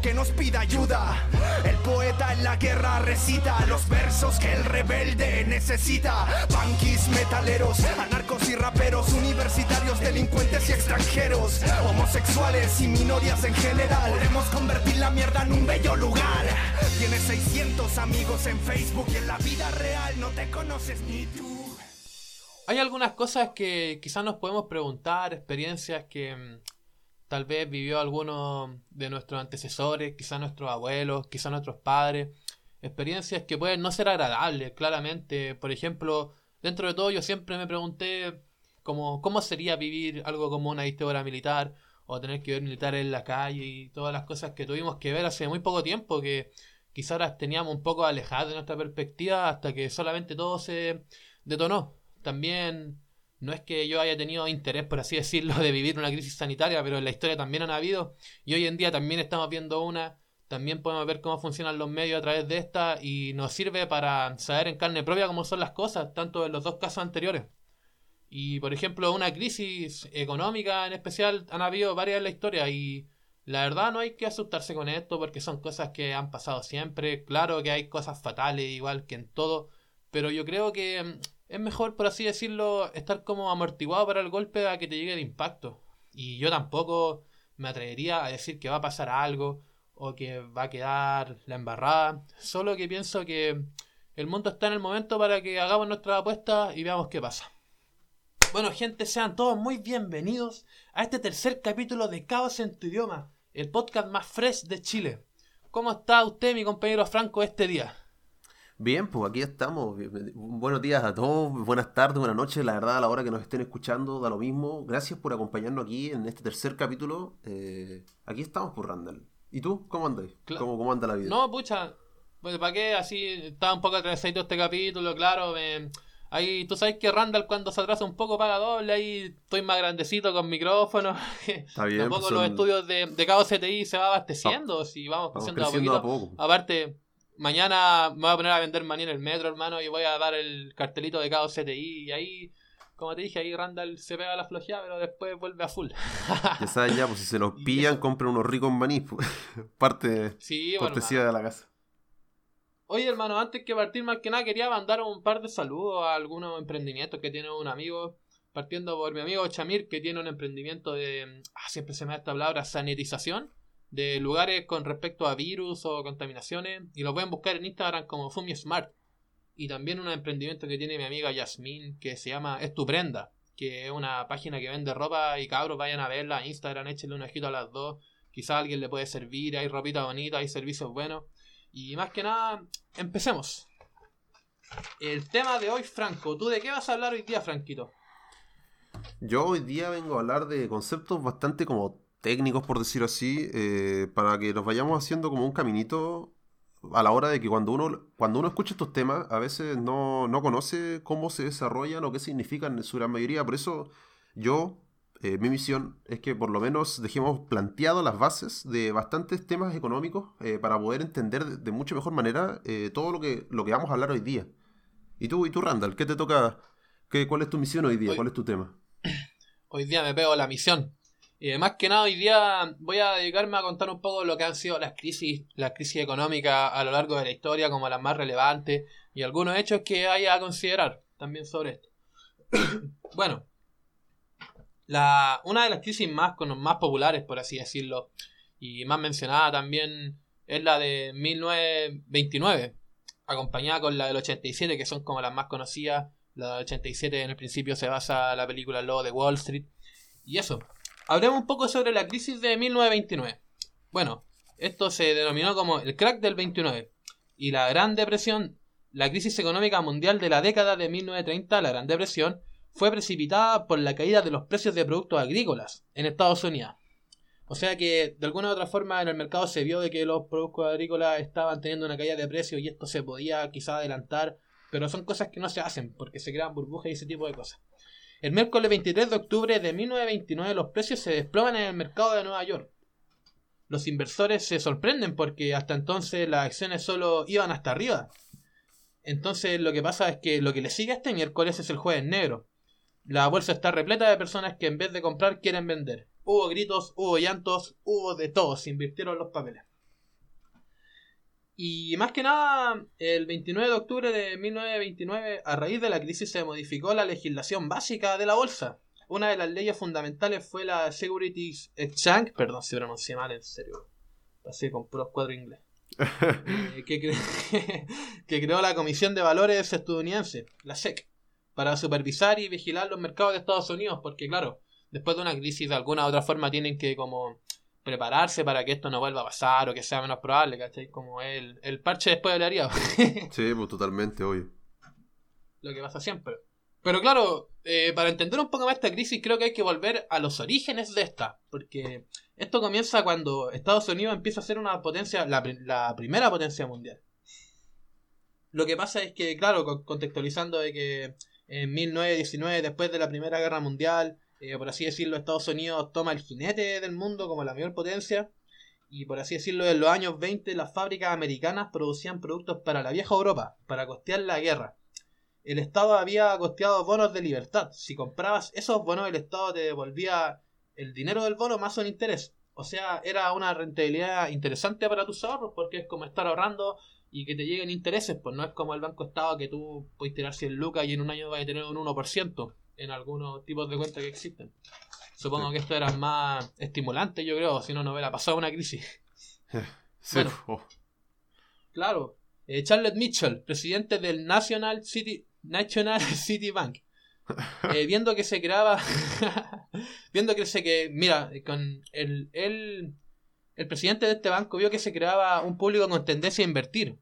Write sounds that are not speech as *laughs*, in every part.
que nos pida ayuda. El poeta en la guerra recita los versos que el rebelde necesita. Punkis, metaleros, anarcos y raperos, universitarios, delincuentes y extranjeros, homosexuales y minorías en general. Podemos convertir la mierda en un bello lugar. Tienes 600 amigos en Facebook y en la vida real no te conoces ni tú. Hay algunas cosas que quizás nos podemos preguntar, experiencias que mm, tal vez vivió alguno de nuestros antecesores, quizás nuestros abuelos, quizás nuestros padres, experiencias que pueden no ser agradables, claramente. Por ejemplo, dentro de todo yo siempre me pregunté como, cómo sería vivir algo como una dictadura militar o tener que ver militares en la calle y todas las cosas que tuvimos que ver hace muy poco tiempo que quizás las teníamos un poco alejadas de nuestra perspectiva hasta que solamente todo se detonó. También no es que yo haya tenido interés, por así decirlo, de vivir una crisis sanitaria, pero en la historia también han habido y hoy en día también estamos viendo una. También podemos ver cómo funcionan los medios a través de esta y nos sirve para saber en carne propia cómo son las cosas, tanto en los dos casos anteriores. Y por ejemplo, una crisis económica en especial han habido varias en la historia y la verdad no hay que asustarse con esto porque son cosas que han pasado siempre. Claro que hay cosas fatales igual que en todo, pero yo creo que es mejor, por así decirlo, estar como amortiguado para el golpe a que te llegue el impacto. Y yo tampoco me atrevería a decir que va a pasar algo o que va a quedar la embarrada. Solo que pienso que el mundo está en el momento para que hagamos nuestra apuesta y veamos qué pasa. Bueno, gente, sean todos muy bienvenidos a este tercer capítulo de Caos en tu idioma, el podcast más fresh de Chile. ¿Cómo está usted, mi compañero Franco, este día? Bien, pues aquí estamos. Buenos días a todos, buenas tardes, buenas noches. La verdad, a la hora que nos estén escuchando, da lo mismo. Gracias por acompañarnos aquí en este tercer capítulo. Eh, aquí estamos por Randall. ¿Y tú? ¿Cómo andas? ¿Cómo, ¿Cómo, anda la vida? No, pucha, pues, ¿para qué? Así estaba un poco atrasadito este capítulo, claro. ahí tú sabes que Randall cuando se atrasa un poco paga doble. Ahí estoy más grandecito con micrófono. *laughs* Está bien. Tampoco pues los estudios de, de Cabo CTI se va abasteciendo. si vamos, creciendo, a, poco. Aparte mañana me voy a poner a vender maní en el metro, hermano, y voy a dar el cartelito de cada CTI. Y ahí, como te dije, ahí Randall se pega la flojeada, pero después vuelve a full. *laughs* ya saben, ya, pues si se los pillan, compren unos ricos maní. *laughs* Pues, parte sí, cortesía de la casa. Oye, hermano, antes que partir, más que nada, quería mandar un par de saludos a algunos emprendimientos que tiene un amigo. Partiendo por mi amigo Chamir, que tiene un emprendimiento de. Ah, siempre se me da esta palabra, sanitización de lugares con respecto a virus o contaminaciones y lo pueden buscar en Instagram como Fumi Smart. Y también un emprendimiento que tiene mi amiga Yasmin que se llama Estuprenda, que es una página que vende ropa y cabros vayan a verla en Instagram, échenle un ojito a las dos. Quizá alguien le puede servir, hay ropita bonita, hay servicios buenos. Y más que nada, empecemos. El tema de hoy, Franco, ¿tú de qué vas a hablar hoy día, Franquito? Yo hoy día vengo a hablar de conceptos bastante como técnicos, por decirlo así, eh, para que nos vayamos haciendo como un caminito a la hora de que cuando uno, cuando uno escucha estos temas, a veces no, no conoce cómo se desarrollan o qué significan en su gran mayoría. Por eso yo, eh, mi misión es que por lo menos dejemos planteado las bases de bastantes temas económicos eh, para poder entender de, mucho mejor manera todo lo que, lo que vamos a hablar hoy día. ¿Y tú, y tú Randall, qué te toca? Qué, ¿Cuál es tu misión hoy día? ¿Cuál es tu tema? *clears throat* Hoy día me pego la misión. Y más que nada, hoy día voy a dedicarme a contar un poco lo que han sido las crisis, las crisis económicas a lo largo de la historia, como las más relevantes, y algunos hechos que hay a considerar también sobre esto. *coughs* bueno, la, una de las crisis más, más populares, por así decirlo, y más mencionada también, es la de 1929, acompañada con la del 87, que son como las más conocidas. La del 87 en el principio se basa en la película Lobo de Wall Street. Y eso, Hablemos un poco sobre la crisis de 1929. Bueno, esto se denominó como el crack del 29 y la Gran Depresión, la crisis económica mundial de la década de 1930, la Gran Depresión, fue precipitada por la caída de los precios de productos agrícolas en Estados Unidos. O sea que de alguna u otra forma en el mercado se vio de que los productos agrícolas estaban teniendo una caída de precios y esto se podía quizá adelantar, pero son cosas que no se hacen porque se crean burbujas y ese tipo de cosas. El miércoles 23 de octubre de 1929 los precios se desploman en el mercado de Nueva York. Los inversores se sorprenden porque hasta entonces las acciones solo iban hasta arriba. Entonces lo que pasa es que lo que le sigue a este miércoles es el jueves negro. La bolsa está repleta de personas que en vez de comprar quieren vender. Hubo gritos, hubo llantos, hubo de todo, se invirtieron los papeles. Y más que nada, el 29 de octubre de 1929, a raíz de la crisis se modificó la legislación básica de la bolsa. Una de las leyes fundamentales fue la Securities Exchange, perdón si pronuncié mal, en serio. Pasé con puros cuadros inglés. *laughs* Eh, que, cre- *laughs* que creó la Comisión de Valores estadounidense, la SEC, para supervisar y vigilar los mercados de Estados Unidos, porque claro, después de una crisis de alguna u otra forma tienen que como prepararse para que esto no vuelva a pasar o que sea menos probable, ¿cachai? Como el, el parche después del área, *laughs* Sí, pues totalmente, obvio. lo que pasa siempre. Pero claro, eh, para entender un poco más esta crisis creo que hay que volver a los orígenes de esta, porque esto comienza cuando Estados Unidos empieza a ser una potencia, la, la primera potencia mundial. Lo que pasa es que, claro, con- contextualizando de que en 1919, después de la Primera Guerra Mundial, eh, por así decirlo, Estados Unidos toma el jinete del mundo como la mayor potencia. Y por así decirlo, en los años 20 las fábricas americanas producían productos para la vieja Europa, para costear la guerra. El Estado había costeado bonos de libertad. Si comprabas esos bonos, el Estado te devolvía el dinero del bono más un interés. O sea, era una rentabilidad interesante para tus ahorros porque es como estar ahorrando y que te lleguen intereses. Pues no es como el Banco Estado que tú puedes tirar 100 lucas y en un año vas a tener un 1% en algunos tipos de cuentas que existen. Supongo Sí. que esto era más estimulante, yo creo, si no, no hubiera pasado una crisis. *laughs* Sí, Bueno. oh, Claro. Eh, Charlotte Mitchell, presidente del National City, National *laughs* City Bank. Eh, *laughs* viendo que se creaba. viendo que se que. Mira, con el, el, el presidente de este banco vio que se creaba un público con tendencia a invertir.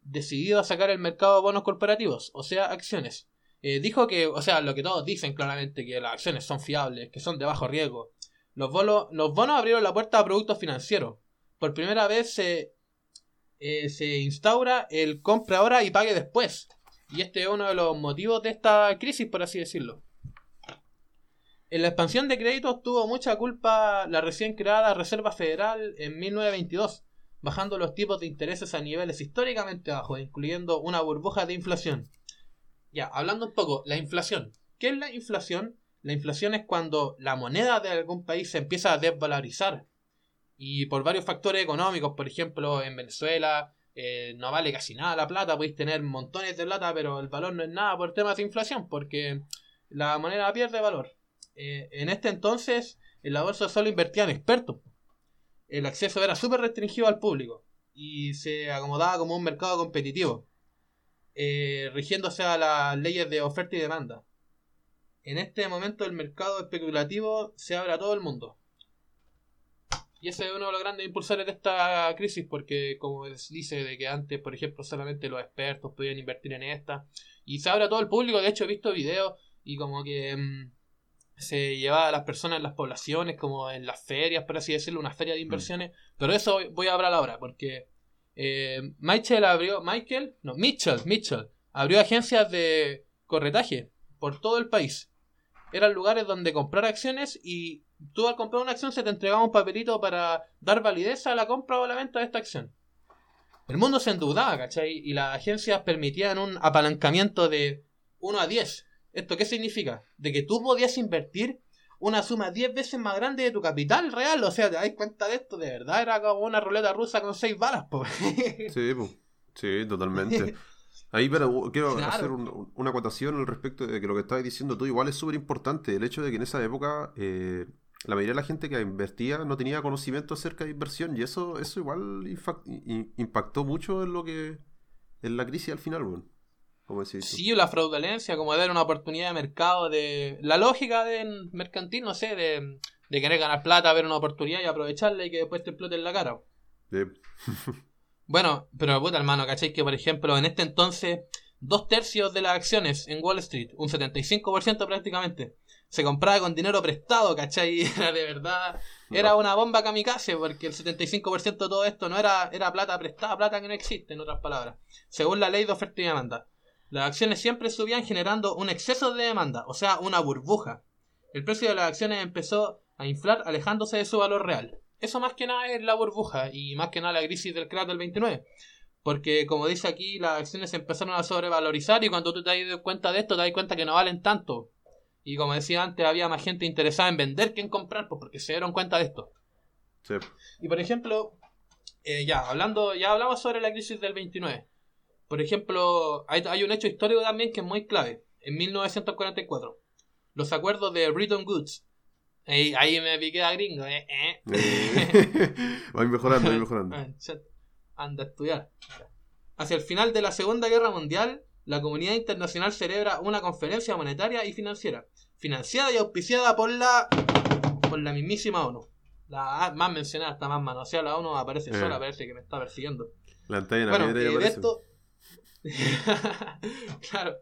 Decidido a sacar el mercado de bonos corporativos, o sea, acciones. Eh, dijo que, o sea, lo que todos dicen claramente, que las acciones son fiables, que son de bajo riesgo. Los, bonos los bonos abrieron la puerta a productos financieros. Por primera vez se, eh, se instaura el compra ahora y pague después. Y este es uno de los motivos de esta crisis, por así decirlo. En la expansión de créditos tuvo mucha culpa la recién creada Reserva Federal en 1922, bajando los tipos de intereses a niveles históricamente bajos, incluyendo una burbuja de inflación. Ya, hablando un poco, la inflación. ¿Qué es la inflación? La inflación es cuando la moneda de algún país se empieza a desvalorizar. Y por varios factores económicos, por ejemplo, en Venezuela eh, no vale casi nada la plata, podéis tener montones de plata, pero el valor no es nada por temas de inflación, porque la moneda pierde valor. Eh, en este entonces, en la bolsa solo invertían expertos. El acceso era súper restringido al público y se acomodaba como un mercado competitivo, eh, rigiéndose a las leyes de oferta y demanda. En este momento el mercado especulativo se abre a todo el mundo. Y ese es uno de los grandes impulsores de esta crisis, porque como es- dice de que antes, por ejemplo, solamente los expertos podían invertir en esta, y se abre a todo el público, de hecho he visto videos y como que mm, se llevaba a las personas en las poblaciones, como en las ferias, por así decirlo, una feria de inversiones, pero eso voy a hablar ahora, porque eh, Michael abrió, Michael, no, Mitchell, Mitchell, abrió agencias de corretaje por todo el país. Eran lugares donde comprar acciones y tú al comprar una acción se te entregaba un papelito para dar validez a la compra o la venta de esta acción. El mundo se endeudaba, ¿cachai? Y las agencias permitían un apalancamiento de 1 a 10. ¿Esto qué significa? De que tú podías invertir una suma 10 veces más grande de tu capital real. O sea, ¿te das cuenta de esto? De verdad era como una ruleta rusa con 6 balas, po. *laughs* Sí. Sí, totalmente. *laughs* Ahí, pero uh, quiero Claro. hacer un- una acotación al respecto de que lo que estabas diciendo tú igual es súper importante. El hecho de que en esa época eh, la mayoría de la gente que invertía no tenía conocimiento acerca de inversión y eso, eso igual impactó mucho en lo que en la crisis al final, bueno. Como decís tú. Sí, la fraudulencia, como dar una oportunidad de mercado, de la lógica de mercantil, no sé, de, de querer ganar plata, ver una oportunidad y aprovecharla y que después te explote en la cara. Sí. *laughs* Bueno, pero puta hermano, ¿cachai? Que por ejemplo, en este entonces, dos tercios de las acciones en Wall Street, un 75% prácticamente, se compraba con dinero prestado, ¿cachai? *laughs* Era de verdad, era una bomba kamikaze, porque el 75% de todo esto no era, era plata prestada, plata que no existe, en otras palabras. Según la ley de oferta y demanda. Las acciones siempre subían generando un exceso de demanda, o sea, una burbuja. El precio de las acciones empezó a inflar alejándose de su valor real. Eso más que nada es la burbuja y más que nada la crisis del crack del 29. Porque como dice aquí, las acciones empezaron a sobrevalorizar y cuando tú te das cuenta de esto, te das cuenta que no valen tanto. Y como decía antes, había más gente interesada en vender que en comprar, pues porque se dieron cuenta de esto. Sí. Y por ejemplo, eh, ya, hablando, ya hablamos sobre la crisis del 29. Por ejemplo, hay, hay un hecho histórico también que es muy clave. En 1944, los acuerdos de Bretton Woods. Ahí, ahí me piqué a gringo, eh. eh. *laughs* Voy mejorando, voy mejorando. *laughs* Anda a estudiar. Hacia el final de la Segunda Guerra Mundial, la comunidad internacional celebra una conferencia monetaria y financiera, financiada y auspiciada por la por la mismísima ONU. La más mencionada, está más manoseada, la ONU aparece Eh. sola, parece que me está persiguiendo. La antena Bueno, eh, de esto. *laughs* claro.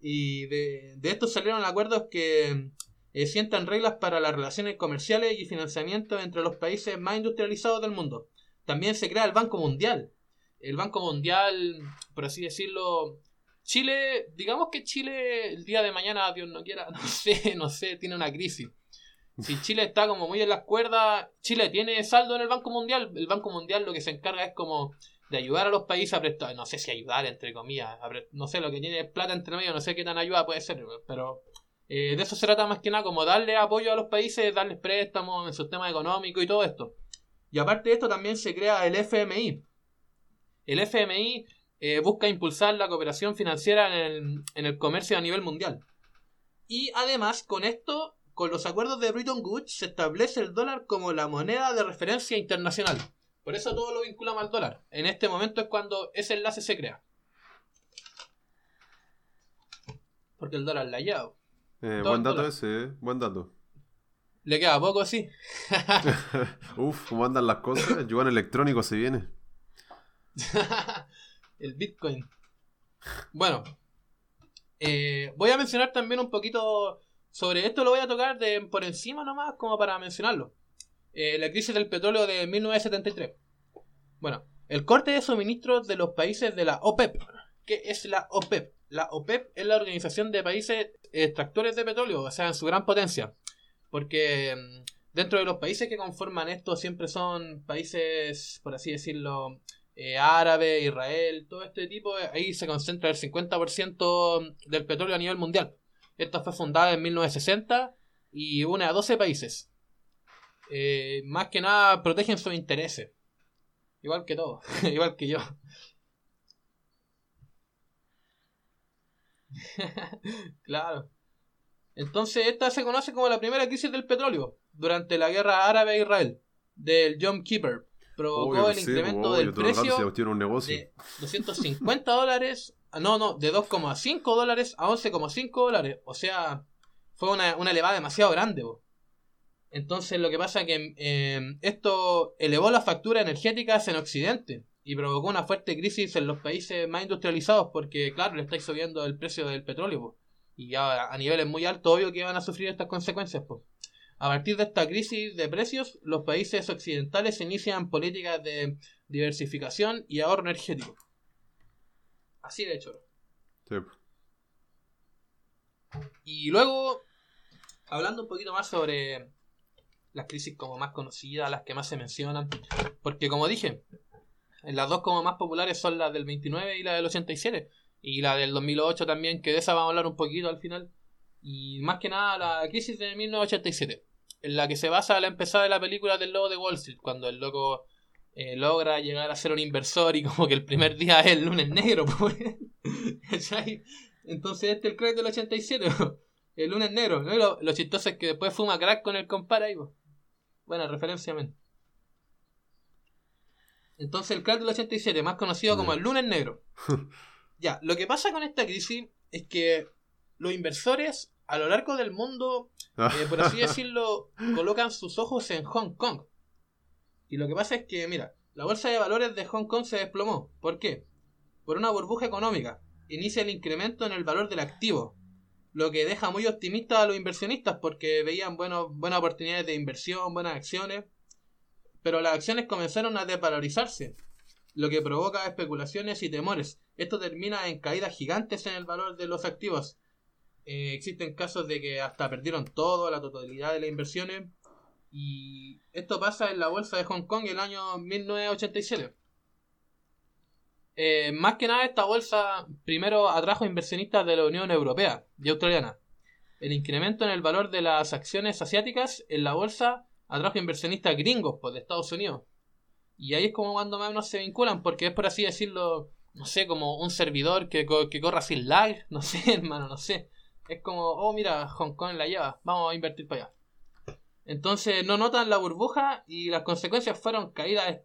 Y de, de esto salieron acuerdos que eh, sientan reglas para las relaciones comerciales y financiamiento entre los países más industrializados del mundo. También se crea el Banco Mundial. El Banco Mundial, por así decirlo, Chile, digamos que Chile el día de mañana, Dios no quiera, *laughs* no sé, no sé, tiene una crisis. Si Chile está como muy en las cuerdas, Chile tiene saldo en el Banco Mundial. El Banco Mundial lo que se encarga es como de ayudar a los países a prestar, no sé si ayudar entre comillas, no sé, lo que tiene plata entre medio, no sé qué tan ayuda puede ser, pero eh, de eso se trata más que nada, como darle apoyo a los países, darles préstamos en su tema económico y todo esto. Y aparte de esto también se crea el FMI. El FMI eh, busca impulsar la cooperación financiera en el, en el comercio a nivel mundial. Y además, con esto, con los acuerdos de Bretton Woods, se establece el dólar como la moneda de referencia internacional. Por eso todo lo vinculamos al dólar. En este momento es cuando ese enlace se crea. Porque el dólar la ha llevado. Eh, buen dato ese, eh. Buen dato. Le queda poco, sí. *laughs* Uf, ¿cómo andan las cosas? El yuan electrónico se viene. *laughs* el Bitcoin. Bueno, eh, voy a mencionar también un poquito sobre esto, lo voy a tocar de, por encima nomás, como para mencionarlo. Eh, la crisis del petróleo de 1973. Bueno, el corte de suministros de los países de la OPEP. ¿Qué es la OPEP? La OPEP es la Organización de Países Extractores de Petróleo, o sea, en su gran potencia. Porque mm, dentro de los países que conforman esto siempre son países, por así decirlo, eh, árabe, Israel, todo este tipo, eh, ahí se concentra el 50% del petróleo a nivel mundial. Esta fue fundada en 1960 y une a 12 países. Eh, más que nada protegen sus intereses. Igual que todo, *laughs* igual que yo. *laughs* claro. Entonces esta se conoce como la primera crisis del petróleo durante la guerra árabe a Israel del Yom Kippur. Provocó Obvio, el sí, incremento obvio, del precio un negocio. de 250 dólares, ah, no, no, de 2,5 dólares a 11,5 dólares. O sea, fue una, una elevada demasiado grande. bo. Entonces lo que pasa es que eh, esto elevó las facturas energéticas en Occidente y provocó una fuerte crisis en los países más industrializados porque, claro, le estáis subiendo el precio del petróleo. Y ya a niveles muy altos, obvio que van a sufrir estas consecuencias. po. A partir de esta crisis de precios, los países occidentales inician políticas de diversificación y ahorro energético. Así de hecho. Sí. Y luego, hablando un poquito más sobre las crisis como más conocidas, las que más se mencionan, porque como dije, las dos como más populares son las del 29 y la del 87, y la del 2008 también, que de esa vamos a hablar un poquito al final, y más que nada la crisis de 1987, en la que se basa la empezada de la película del lobo de Wall Street, cuando el loco eh, logra llegar a ser un inversor y como que el primer día es el lunes negro, *laughs* pues. Entonces este es el crack del 87, *laughs* el lunes negro. ¿no? Lo, chistoso es que después fuma crack con el compara ahí, po. Buena referencia, men. Entonces el crack del 87, más conocido como el lunes negro. *laughs* ya, lo que pasa con esta crisis es que los inversores a lo largo del mundo, eh, por así decirlo, *laughs* colocan sus ojos en Hong Kong. Y lo que pasa es que, mira, la bolsa de valores de Hong Kong se desplomó. ¿Por qué? Por una burbuja económica. Inicia el incremento en el valor del activo. Lo que deja muy optimistas a los inversionistas porque veían bueno, buenas oportunidades de inversión, buenas acciones. Pero las acciones comenzaron a desvalorizarse. Lo que provoca especulaciones y temores. Esto termina en caídas gigantes en el valor de los activos. Eh, existen casos de que hasta perdieron todo, la totalidad de las inversiones. Y esto pasa en la bolsa de Hong Kong el año 1987. Eh, más que nada esta bolsa primero atrajo inversionistas de la Unión Europea y australiana. El incremento en el valor de las acciones asiáticas en la bolsa atrajo inversionistas gringos pues, de Estados Unidos. Y ahí es como cuando más o menos se vinculan, porque es por así decirlo, no sé, como un servidor que, que corra sin lag, *laughs* no sé, hermano, no sé. Es como, oh, mira, Hong Kong la lleva, vamos a invertir para allá. Entonces no notan la burbuja y las consecuencias fueron caídas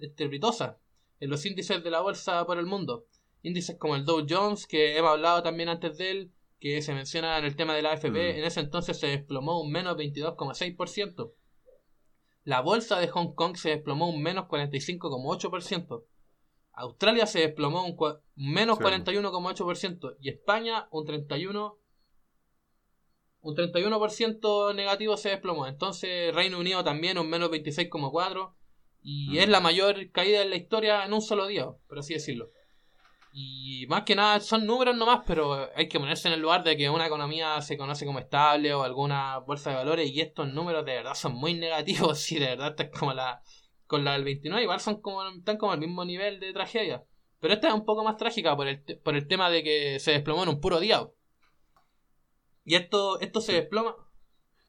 estrepitosas en los índices de la bolsa por el mundo. Índices como el Dow Jones, que hemos hablado también antes de él, que se menciona en el tema de la AFP, mm. en ese entonces se desplomó un menos 22,6%. La bolsa de Hong Kong se desplomó un menos 45,8%. Australia se desplomó un menos 41,8% y España un 31 un 31% negativo se desplomó. Entonces Reino Unido también un menos 26,4 y mm. es la mayor caída en la historia en un solo día, por así decirlo. Y más que nada son números nomás, pero hay que ponerse en el lugar de que una economía se conoce como estable o alguna bolsa de valores y estos números de verdad son muy negativos *laughs* y de verdad es como la con la del 29 igual son como están como al mismo nivel de tragedia. Pero esta es un poco más trágica por el, por el tema de que se desplomó en un puro día. Y esto, esto se desploma.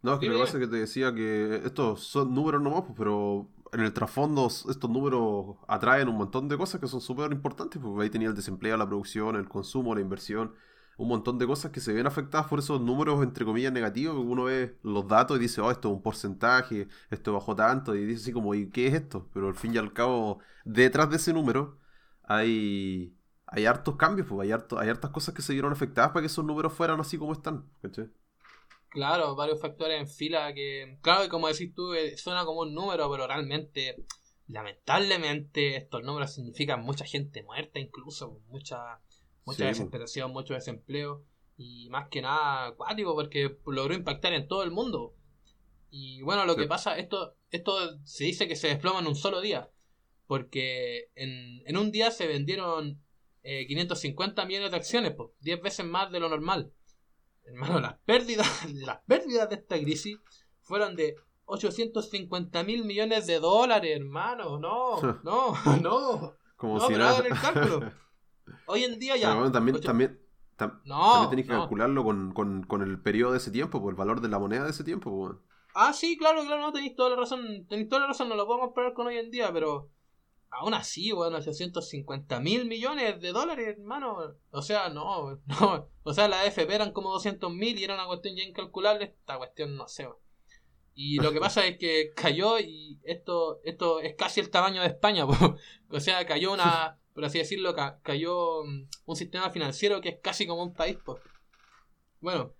No, es que lo que pasa es que te decía que estos son números nomás, pues, pero en el trasfondo estos números atraen un montón de cosas que son súper importantes, porque ahí tenía el desempleo, la producción, el consumo, la inversión, un montón de cosas que se ven afectadas por esos números entre comillas negativos, uno ve los datos y dice, oh, esto es un porcentaje, esto bajó tanto, y dice así como, ¿y qué es esto? Pero al fin y al cabo, detrás de ese número hay, hay hartos cambios, pues hay, hay hartas cosas que se vieron afectadas para que esos números fueran así como están, ¿cachai? Claro, varios factores en fila que, claro, y como decís tú, eh, suena como un número, pero realmente, lamentablemente, estos números significan mucha gente muerta, incluso, mucha, mucha desesperación, mucho desempleo, y más que nada acuático, porque logró impactar en todo el mundo. Y bueno, lo que pasa, esto, esto se dice que se desploma en un solo día, porque en, en un día se vendieron 550 eh, millones de acciones, pues, 10 veces más de lo normal. Hermano, las pérdidas, *laughs* las pérdidas de esta crisis fueron de 850 mil millones de dólares, hermano. No, no, *laughs* no. Como no, si pero el cálculo. *laughs* Hoy en día ya. Pero también, también, no, también tenéis que calcularlo con, con, con, el periodo de ese tiempo, por el valor de la moneda de ese tiempo. Pues. Ah, sí, claro, claro, no tenéis toda la razón. Tenéis toda la razón, no lo podemos comparar con hoy en día, pero aún así, bueno, 850 mil millones de dólares, hermano. O sea, no, *laughs* no. O sea, la AFP eran como 200 mil y era una cuestión ya incalculable. Esta cuestión no sé. Y lo que pasa es que cayó y esto, esto es casi el tamaño de España. *laughs* o sea, cayó una, por así decirlo, cayó mm, un sistema financiero que es casi como un país. Pues. Bueno,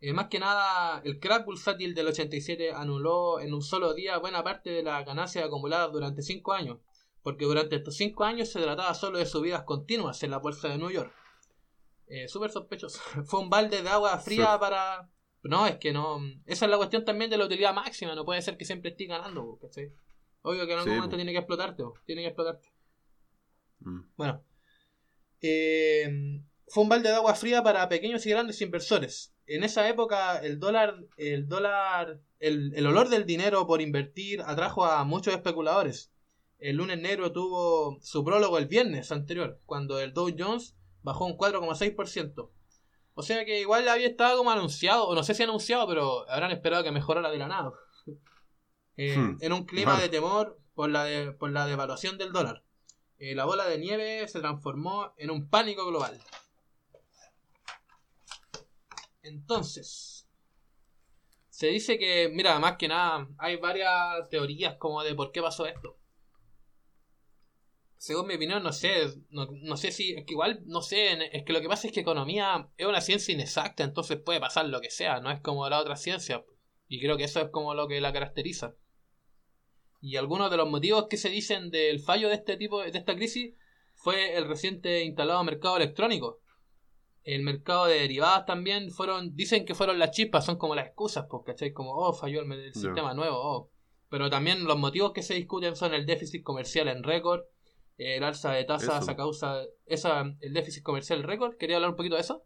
eh, más que nada, el crack bursátil del 87 anuló en un solo día buena parte de las ganancias acumuladas durante 5 años, porque durante estos 5 años se trataba solo de subidas continuas en la bolsa de New York. Eh, Súper sospechoso. *laughs* Fue un balde de agua fría para... No, es que no... Esa es la cuestión también de la utilidad máxima, no puede ser que siempre esté ganando, ¿cachai? Obvio que en algún momento tiene que explotarte, tiene que explotarte. Mm. Bueno. Eh, fue un balde de agua fría para pequeños y grandes inversores en esa época el dólar, el dólar, el, olor del dinero por invertir atrajo a muchos especuladores. El lunes negro tuvo su prólogo el viernes anterior, cuando el Dow Jones bajó un 4,6%. O sea que igual había estado como anunciado, o no sé si anunciado, pero habrán esperado que mejorara de la nada. *laughs* Eh, hmm. En un clima de temor por la, por la devaluación del dólar. Eh, la bola de nieve se transformó en un pánico global. Entonces, se dice que, mira, más que nada, hay varias teorías como de por qué pasó esto. Según mi opinión, no sé, no, sé si, es que igual, no sé, es que lo que pasa es que economía es una ciencia inexacta, entonces puede pasar lo que sea, no es como la otra ciencia. Y creo que eso es como lo que la caracteriza. Y algunos de los motivos que se dicen del fallo de este tipo, de esta crisis, fue el reciente instalado mercado electrónico, el mercado de derivadas también fueron, dicen que fueron las chispas, son como las excusas, pues, ¿cachai? Como, oh, falló el, sistema nuevo, oh. Pero también los motivos que se discuten son el déficit comercial en récord, el alza de tasas a causa, esa, el déficit comercial récord. ¿Quería hablar un poquito de eso?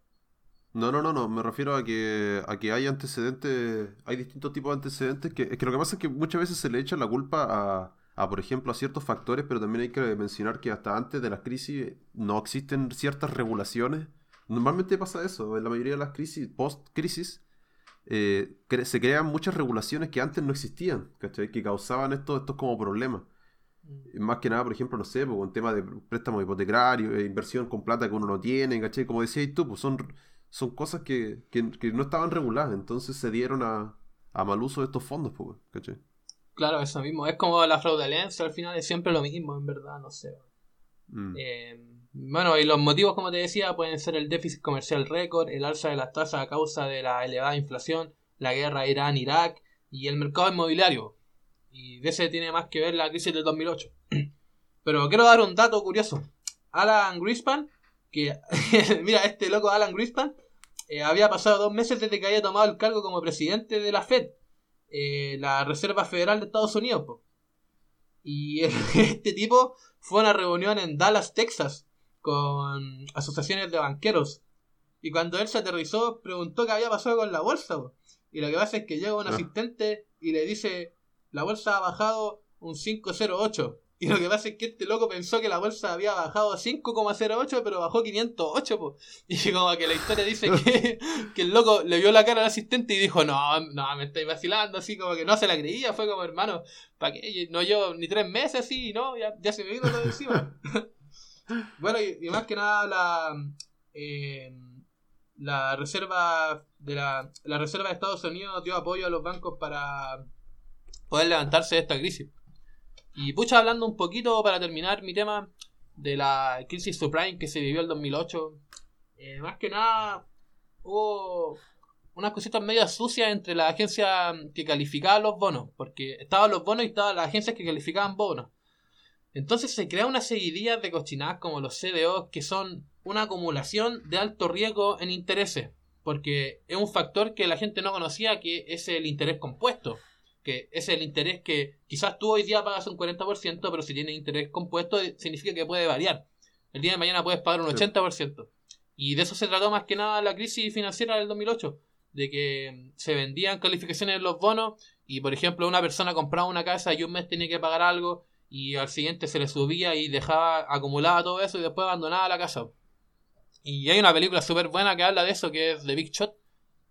No, no, no, no, me refiero a que, a que hay antecedentes, hay distintos tipos de antecedentes, que, es que lo que pasa es que muchas veces se le echa la culpa a, a, por ejemplo, a ciertos factores, pero también hay que mencionar que hasta antes de las crisis no existen ciertas regulaciones Normalmente pasa eso, en la mayoría de las crisis, post-crisis, eh, se crean muchas regulaciones que antes no existían, ¿cachai? Que causaban estos, estos como problemas. Mm. Más que nada, por ejemplo, no sé, pues, con tema de préstamo hipotecario, eh, inversión con plata que uno no tiene, ¿cachai? Como decías tú, pues son, son cosas que, no estaban reguladas, entonces se dieron a, a mal uso de estos fondos, pues, ¿cachai? Claro, eso mismo. Es como la fraudulencia, al final es siempre lo mismo, en verdad, no sé. Mm. Eh, bueno, y los motivos, como te decía, pueden ser el déficit comercial récord, el alza de las tasas a causa de la elevada inflación, la guerra Irán-Irak y el mercado inmobiliario. Y de ese tiene más que ver la crisis del 2008. *clears throat* Pero quiero dar un dato curioso. Alan Greenspan, que *laughs* mira, este loco Alan Greenspan, eh, había pasado dos meses desde que había tomado el cargo como presidente de la Fed, eh, la Reserva Federal de Estados Unidos. Y *laughs* este tipo fue a una reunión en Dallas, Texas, con asociaciones de banqueros. Y cuando él se aterrizó, preguntó qué había pasado con la bolsa. Y lo que pasa es que llega un ah. asistente y le dice, la bolsa ha bajado un 508. Y lo que pasa es que este loco pensó que la bolsa había bajado 5,08, pero bajó 508. Y como que la historia dice que, *laughs* que, el loco le vio la cara al asistente y dijo, no, no, me estoy vacilando, así como que no se la creía. Fue como, hermano, ¿para qué? No yo ni tres meses así, ¿no? Ya, ya se me vino todo encima. *laughs* Bueno, y, más que nada la, eh, la reserva de la, la reserva de Estados Unidos dio apoyo a los bancos para poder levantarse de esta crisis. Y pucha, hablando un poquito para terminar mi tema de la crisis subprime que se vivió el 2008, eh, más que nada hubo unas cositas medio sucias entre la agencia que calificaba los bonos, porque estaban los bonos y estaban las agencias que calificaban bonos. Entonces se crea una seguidilla de cochinadas como los CDO que son una acumulación de alto riesgo en intereses, porque es un factor que la gente no conocía que es el interés compuesto, que es el interés que quizás tú hoy día pagas un 40%, pero si tiene interés compuesto significa que puede variar. El día de mañana puedes pagar un 80%. Y de eso se trató más que nada la crisis financiera del 2008, de que se vendían calificaciones en los bonos y por ejemplo una persona compraba una casa y un mes tenía que pagar algo y al siguiente se le subía y dejaba acumulaba todo eso y después abandonaba la casa. Y hay una película súper buena que habla de eso, que es The Big Shot,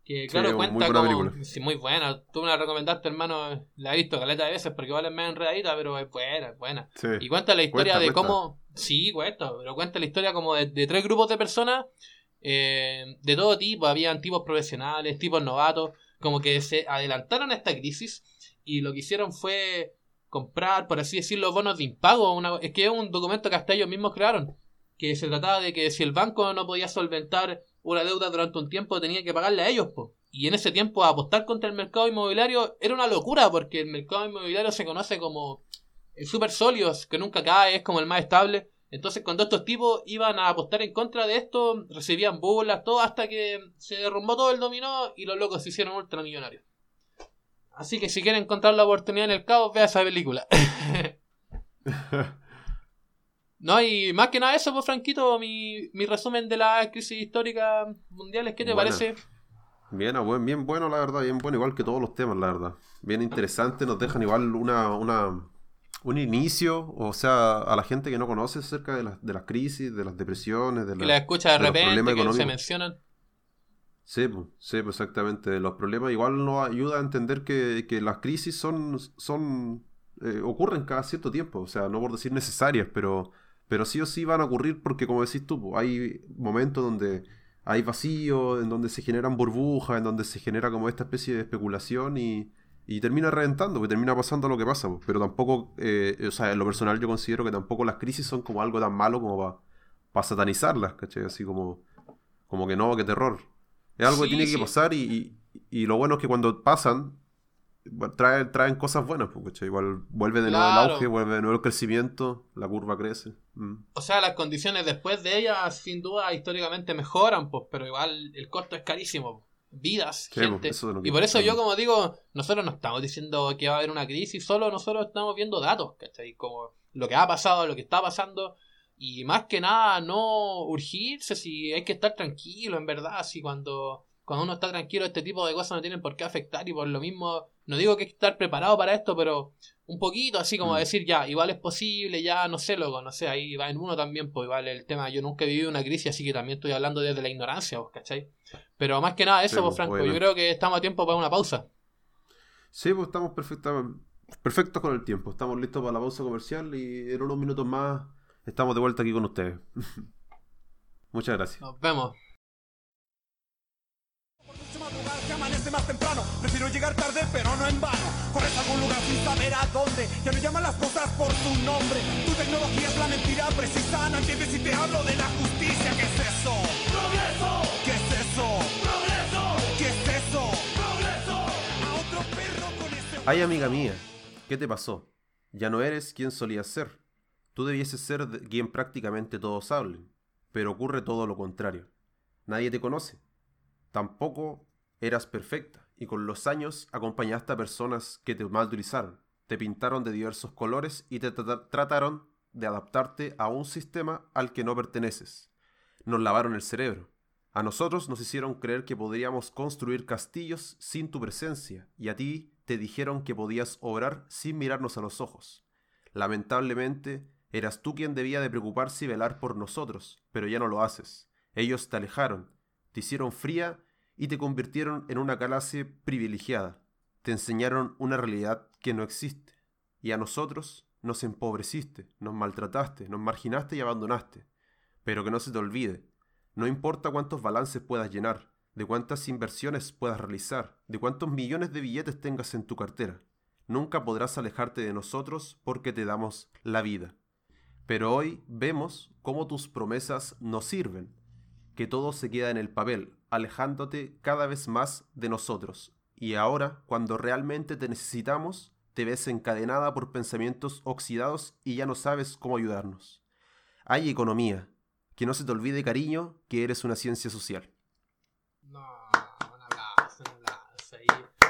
que claro cuenta muy como... Sí, muy buena. Tú me la recomendaste, hermano, la he visto caleta de veces porque vale más enredadita, pero es buena, es buena. y cuenta la historia de cómo... Sí, cuesta, pero cuenta la historia como de, tres grupos de personas eh, de todo tipo. Habían tipos profesionales, tipos novatos, como que se adelantaron a esta crisis y lo que hicieron fue comprar, por así decirlo, bonos de impago. Una, es que es un documento que hasta ellos mismos crearon. Que se trataba de que si el banco no podía solventar una deuda durante un tiempo, tenía que pagarle a ellos. Po. Y en ese tiempo apostar contra el mercado inmobiliario era una locura, porque el mercado inmobiliario se conoce como el super sólido, que nunca cae, es como el más estable. Entonces, cuando estos tipos iban a apostar en contra de esto, recibían burlas, todo hasta que se derrumbó todo el dominó y los locos se hicieron ultramillonarios. Así que si quieren encontrar la oportunidad en el caos, vea esa película. *laughs* no, y más que nada eso, pues Franquito, mi, mi resumen de la crisis histórica mundiales, ¿qué te parece? Bien, bien bueno, la verdad, bien bueno, igual que todos los temas, la verdad. Bien interesante, nos dejan igual una, una, un inicio, o sea, a la gente que no conoce acerca de, de las crisis, de las depresiones, de, que la, escucha de, repente, que se mencionan. Sí, sí, exactamente. Los problemas igual nos ayuda a entender que, las crisis son, son eh, ocurren cada cierto tiempo, o sea, no por decir necesarias, pero, pero sí o sí van a ocurrir porque, como decís tú, hay momentos donde hay vacío, en donde se generan burbujas, en donde se genera como esta especie de especulación y, y termina reventando, que termina pasando lo que pasa, pero tampoco, eh, o sea, en lo personal yo considero que tampoco las crisis son como algo tan malo como para satanizarlas, ¿cachai? Así como, como que no, que terror. Es algo que tiene que pasar y, lo bueno es que cuando pasan, traen, traen cosas buenas, porque igual vuelve de nuevo el auge, vuelve de nuevo el crecimiento, la curva crece. Mm. O sea, las condiciones después de ellas, sin duda, históricamente mejoran, pues, pero igual el costo es carísimo. Vidas, gente. y por eso yo, como digo, nosotros no estamos diciendo que va a haber una crisis, solo nosotros estamos viendo datos, ¿cachai? Como lo que ha pasado, lo que está pasando y más que nada, no urgirse si hay que estar tranquilo, en verdad. Si cuando, cuando uno está tranquilo, este tipo de cosas no tienen por qué afectar. Y por lo mismo, no digo que hay que estar preparado para esto, pero un poquito así como mm. decir, ya, igual es posible, ya no sé, loco, no sé, ahí va en uno también, pues igual el tema. Yo nunca he vivido una crisis, así que también estoy hablando desde la ignorancia, ¿vos cachai? Pero más que nada, eso, pues, Franco, yo creo que estamos a tiempo para una pausa. Sí, pues estamos perfectamente Perfecto con el tiempo. Estamos listos para la pausa comercial y en unos minutos más estamos de vuelta aquí con ustedes. *laughs* Muchas gracias. Nos vemos. Más temprano Prefiero llegar tarde pero no en vano Corres a algún lugar sin saber a dónde Ya no llaman las cosas por su nombre Tu tecnología es la mentira precisa No entiendes si te hablo de la justicia ¿Qué es eso? ¡Progreso! ¿Qué es eso? ¡Progreso! ¿Qué es eso? ¡Progreso! A otro perro con ese... Ay amiga mía, ¿qué te pasó? Ya no eres quien solías ser. Tú debieses ser quien prácticamente todos hablen, pero ocurre todo lo contrario. Nadie te conoce. Tampoco Eras perfecta y con los años acompañaste a personas que te malutilizaron, te pintaron de diversos colores y te trataron de adaptarte a un sistema al que no perteneces. Nos lavaron el cerebro. A nosotros nos hicieron creer que podríamos construir castillos sin tu presencia y a ti te dijeron que podías obrar sin mirarnos a los ojos. Lamentablemente, eras tú quien debía de preocuparse y velar por nosotros, pero ya no lo haces. Ellos te alejaron, te hicieron fría y te convirtieron en una clase privilegiada. Te enseñaron una realidad que no existe. Y a nosotros nos empobreciste, nos maltrataste, nos marginaste y abandonaste. Pero que no se te olvide, no importa cuántos balances puedas llenar, de cuántas inversiones puedas realizar, de cuántos millones de billetes tengas en tu cartera, nunca podrás alejarte de nosotros porque te damos la vida. Pero hoy vemos cómo tus promesas no sirven, que todo se queda en el papel, alejándote cada vez más de nosotros. Y ahora, cuando realmente te necesitamos, te ves encadenada por pensamientos oxidados y ya no sabes cómo ayudarnos. Hay economía. Que no se te olvide, cariño, que eres una ciencia social. No,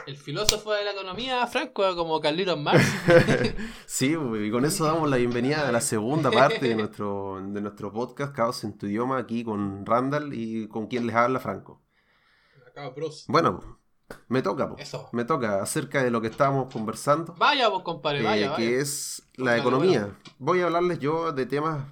el filósofo de la economía, Franco, como Carlitos Marx. *laughs* sí, y con eso damos la bienvenida a la segunda parte de nuestro, de nuestro podcast, Caos en tu idioma, aquí con Randall y con quien les habla Franco. Bueno, me toca, me toca acerca de lo que estábamos conversando. Vaya vos, compadre, eh, vaya, Que es la economía. Voy a hablarles yo de temas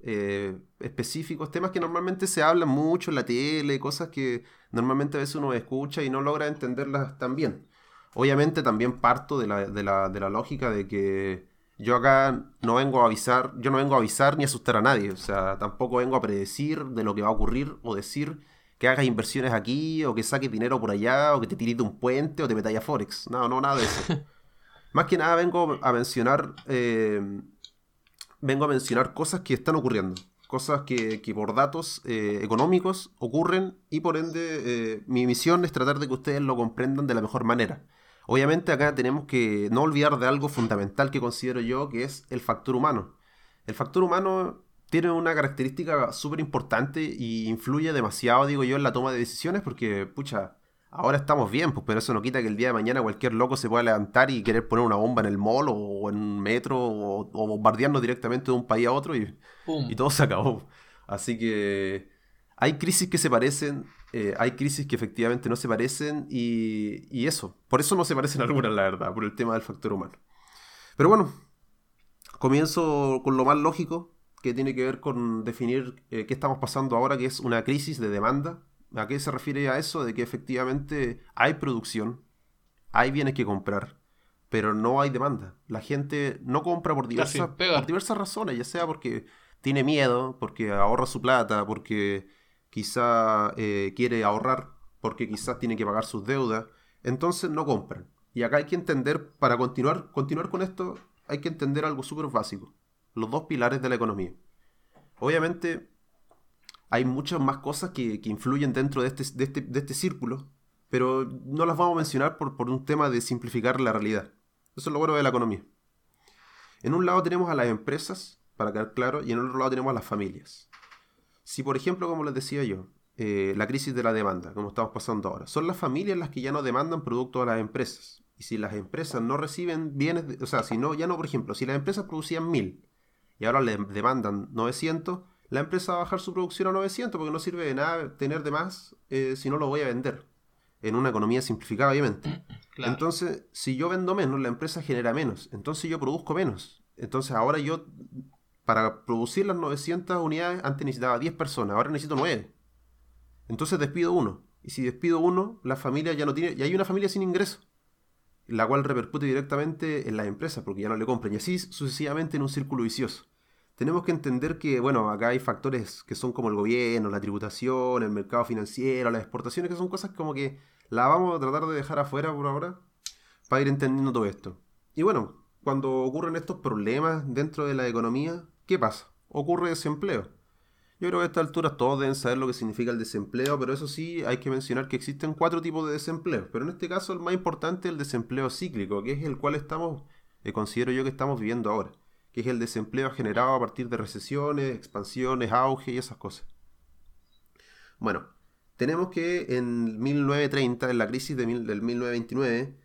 eh, específicos, temas que normalmente se hablan mucho en la tele, cosas que normalmente a veces uno escucha y no logra entenderlas tan bien. Obviamente también parto de la, de la, de la lógica de que yo acá no vengo a avisar, yo no vengo a avisar ni a asustar a nadie, o sea, tampoco vengo a predecir de lo que va a ocurrir o decir que hagas inversiones aquí o que saques dinero por allá o que te tires de un puente o te metas a Forex. No, no, nada de eso. *laughs* Más que nada vengo a mencionar eh, vengo a mencionar cosas que están ocurriendo cosas que, por datos eh, económicos ocurren y por ende eh, mi misión es tratar de que ustedes lo comprendan de la mejor manera. Obviamente acá tenemos que no olvidar de algo fundamental que considero yo que es el factor humano. El factor humano tiene una característica súper importante y influye demasiado, digo yo, en la toma de decisiones porque, pucha, Ahora estamos bien, pues, pero eso no quita que el día de mañana cualquier loco se pueda levantar y querer poner una bomba en el mall o, en un metro o, bombardearnos directamente de un país a otro y, y, todo se acabó. Así que hay crisis que se parecen, eh, hay crisis que efectivamente no se parecen y, y, eso. Por eso no se parecen *laughs* algunas, la verdad, por el tema del factor humano. Pero bueno, comienzo con lo más lógico, que tiene que ver con definir eh, qué estamos pasando ahora, que es una crisis de demanda ¿A qué se refiere a eso? De que efectivamente hay producción, hay bienes que comprar, pero no hay demanda. La gente no compra por diversas, por diversas razones, ya sea porque tiene miedo, porque ahorra su plata, porque quizá eh, quiere ahorrar, porque quizás tiene que pagar sus deudas. Entonces no compran. Y acá hay que entender, para continuar, continuar con esto, hay que entender algo súper básico. Los dos pilares de la economía. Obviamente, hay muchas más cosas que, influyen dentro este, este, de este, círculo, pero no las vamos a mencionar por, por un tema de simplificar la realidad. Eso es lo bueno de la economía. En un lado tenemos a las empresas, para quedar claro, y en otro lado tenemos a las familias. Si, por ejemplo, como les decía yo, eh, la crisis de la demanda, como estamos pasando ahora, son las familias las que ya no demandan productos a las empresas. Y si las empresas no reciben bienes, o sea, si no, ya no, por ejemplo, si las empresas producían 1000 y ahora le demandan 900, la empresa va a bajar su producción a 900 porque no sirve de nada tener de más eh, si no lo voy a vender. En una economía simplificada, obviamente. *clears throat* Entonces, si yo vendo menos, la empresa genera menos. Entonces yo produzco menos. Entonces ahora yo, para producir las 900 unidades, antes necesitaba 10 personas, ahora necesito 9. Entonces despido uno. Y si despido uno, la familia ya no tiene, y hay una familia sin ingreso. la cual repercute directamente en las empresas porque ya no le compran y así sucesivamente en un círculo vicioso. Tenemos que entender que, bueno, acá hay factores que son como el gobierno, la tributación, el mercado financiero, las exportaciones, que son cosas como que la vamos a tratar de dejar afuera por ahora para ir entendiendo todo esto. Y bueno, cuando ocurren estos problemas dentro de la economía, ¿qué pasa? Ocurre desempleo. Yo creo que a esta altura todos deben saber lo que significa el desempleo, pero eso sí hay que mencionar que existen cuatro tipos de desempleo. Pero en este caso el más importante es el desempleo cíclico, que es el cual estamos, eh, considero yo que estamos viviendo ahora, que es el desempleo generado a partir de recesiones, expansiones, auge y esas cosas. Bueno, tenemos que en 1930, en la crisis de del 1929,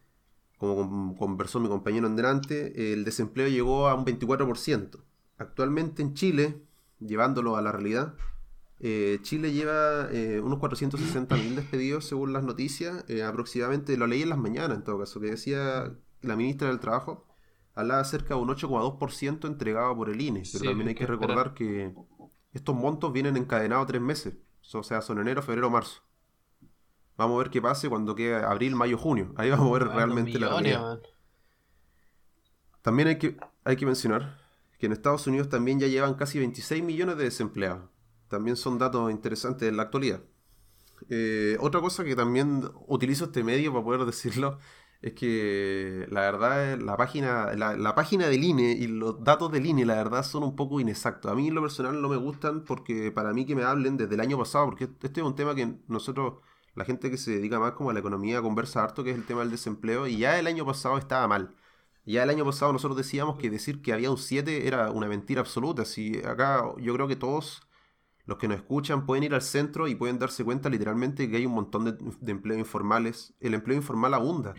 como conversó mi compañero en el desempleo llegó a un 24%. Actualmente en Chile, llevándolo a la realidad, eh, Chile lleva eh, unos 460.000 despedidos según las noticias, eh, aproximadamente, lo leí en las mañanas en todo caso, que decía la ministra del Trabajo, hablaba acerca de un 8,2% entregado por el INE, pero también hay que recordar que estos montos vienen encadenados tres meses, o sea, son enero, febrero, marzo. Vamos a ver qué pase cuando quede abril, mayo, junio. Ahí vamos a ver realmente la realidad. También hay que, hay que mencionar que en Estados Unidos también ya llevan casi 26 millones de desempleados. También son datos interesantes en la actualidad. Eh, otra cosa que también utilizo este medio para poder decirlo es que la verdad la página, la, página del INE y los datos del INE la verdad son un poco inexactos. A mí en lo personal no me gustan porque para mí que me hablen desde el año pasado, porque este es un tema que nosotros, la gente que se dedica más como a la economía conversa harto, que es el tema del desempleo, y ya el año pasado estaba mal. Ya el año pasado nosotros decíamos que decir que había un 7 era una mentira absoluta. Si acá yo creo que todos los que nos escuchan pueden ir al centro y pueden darse cuenta literalmente que hay un montón de, de empleos informales. El empleo informal abunda.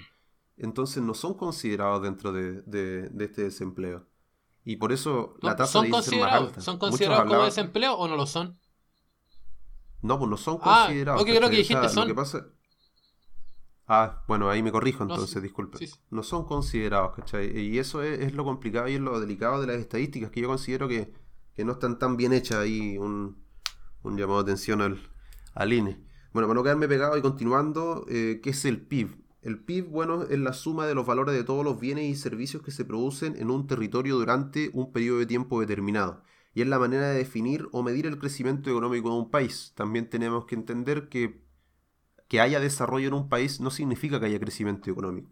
Entonces no son considerados dentro de, este desempleo. Y por eso la tasa de ser más alta. ¿Son considerados como desempleo o no lo son? No, pues no son ah, considerados. Ok, creo que dijiste son. Lo que pasa, Ah, bueno, ahí me corrijo entonces, disculpe. No son considerados, ¿cachai? Y eso es, lo complicado y es lo delicado de las estadísticas, que yo considero que, no están tan bien hechas ahí un, llamado de atención al, al, INE. Bueno, para no quedarme pegado y continuando, eh, ¿qué es el PIB? El PIB, bueno, es la suma de los valores de todos los bienes y servicios que se producen en un territorio durante un periodo de tiempo determinado. Y es la manera de definir o medir el crecimiento económico de un país. También tenemos que entender que que haya desarrollo en un país no significa que haya crecimiento económico.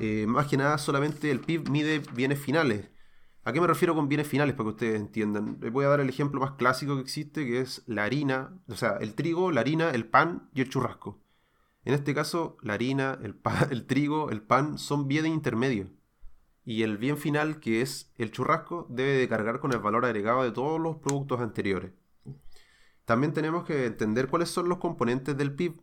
Eh, más que nada, solamente el PIB mide bienes finales. ¿A qué me refiero con bienes finales para que ustedes entiendan? Les voy a dar el ejemplo más clásico que existe, que es la harina, o sea, el trigo, la harina, el pan y el churrasco. En este caso, la harina, el, *laughs* el trigo, el pan son bienes intermedios. Y el bien final, que es el churrasco, debe de cargar con el valor agregado de todos los productos anteriores. También tenemos que entender cuáles son los componentes del PIB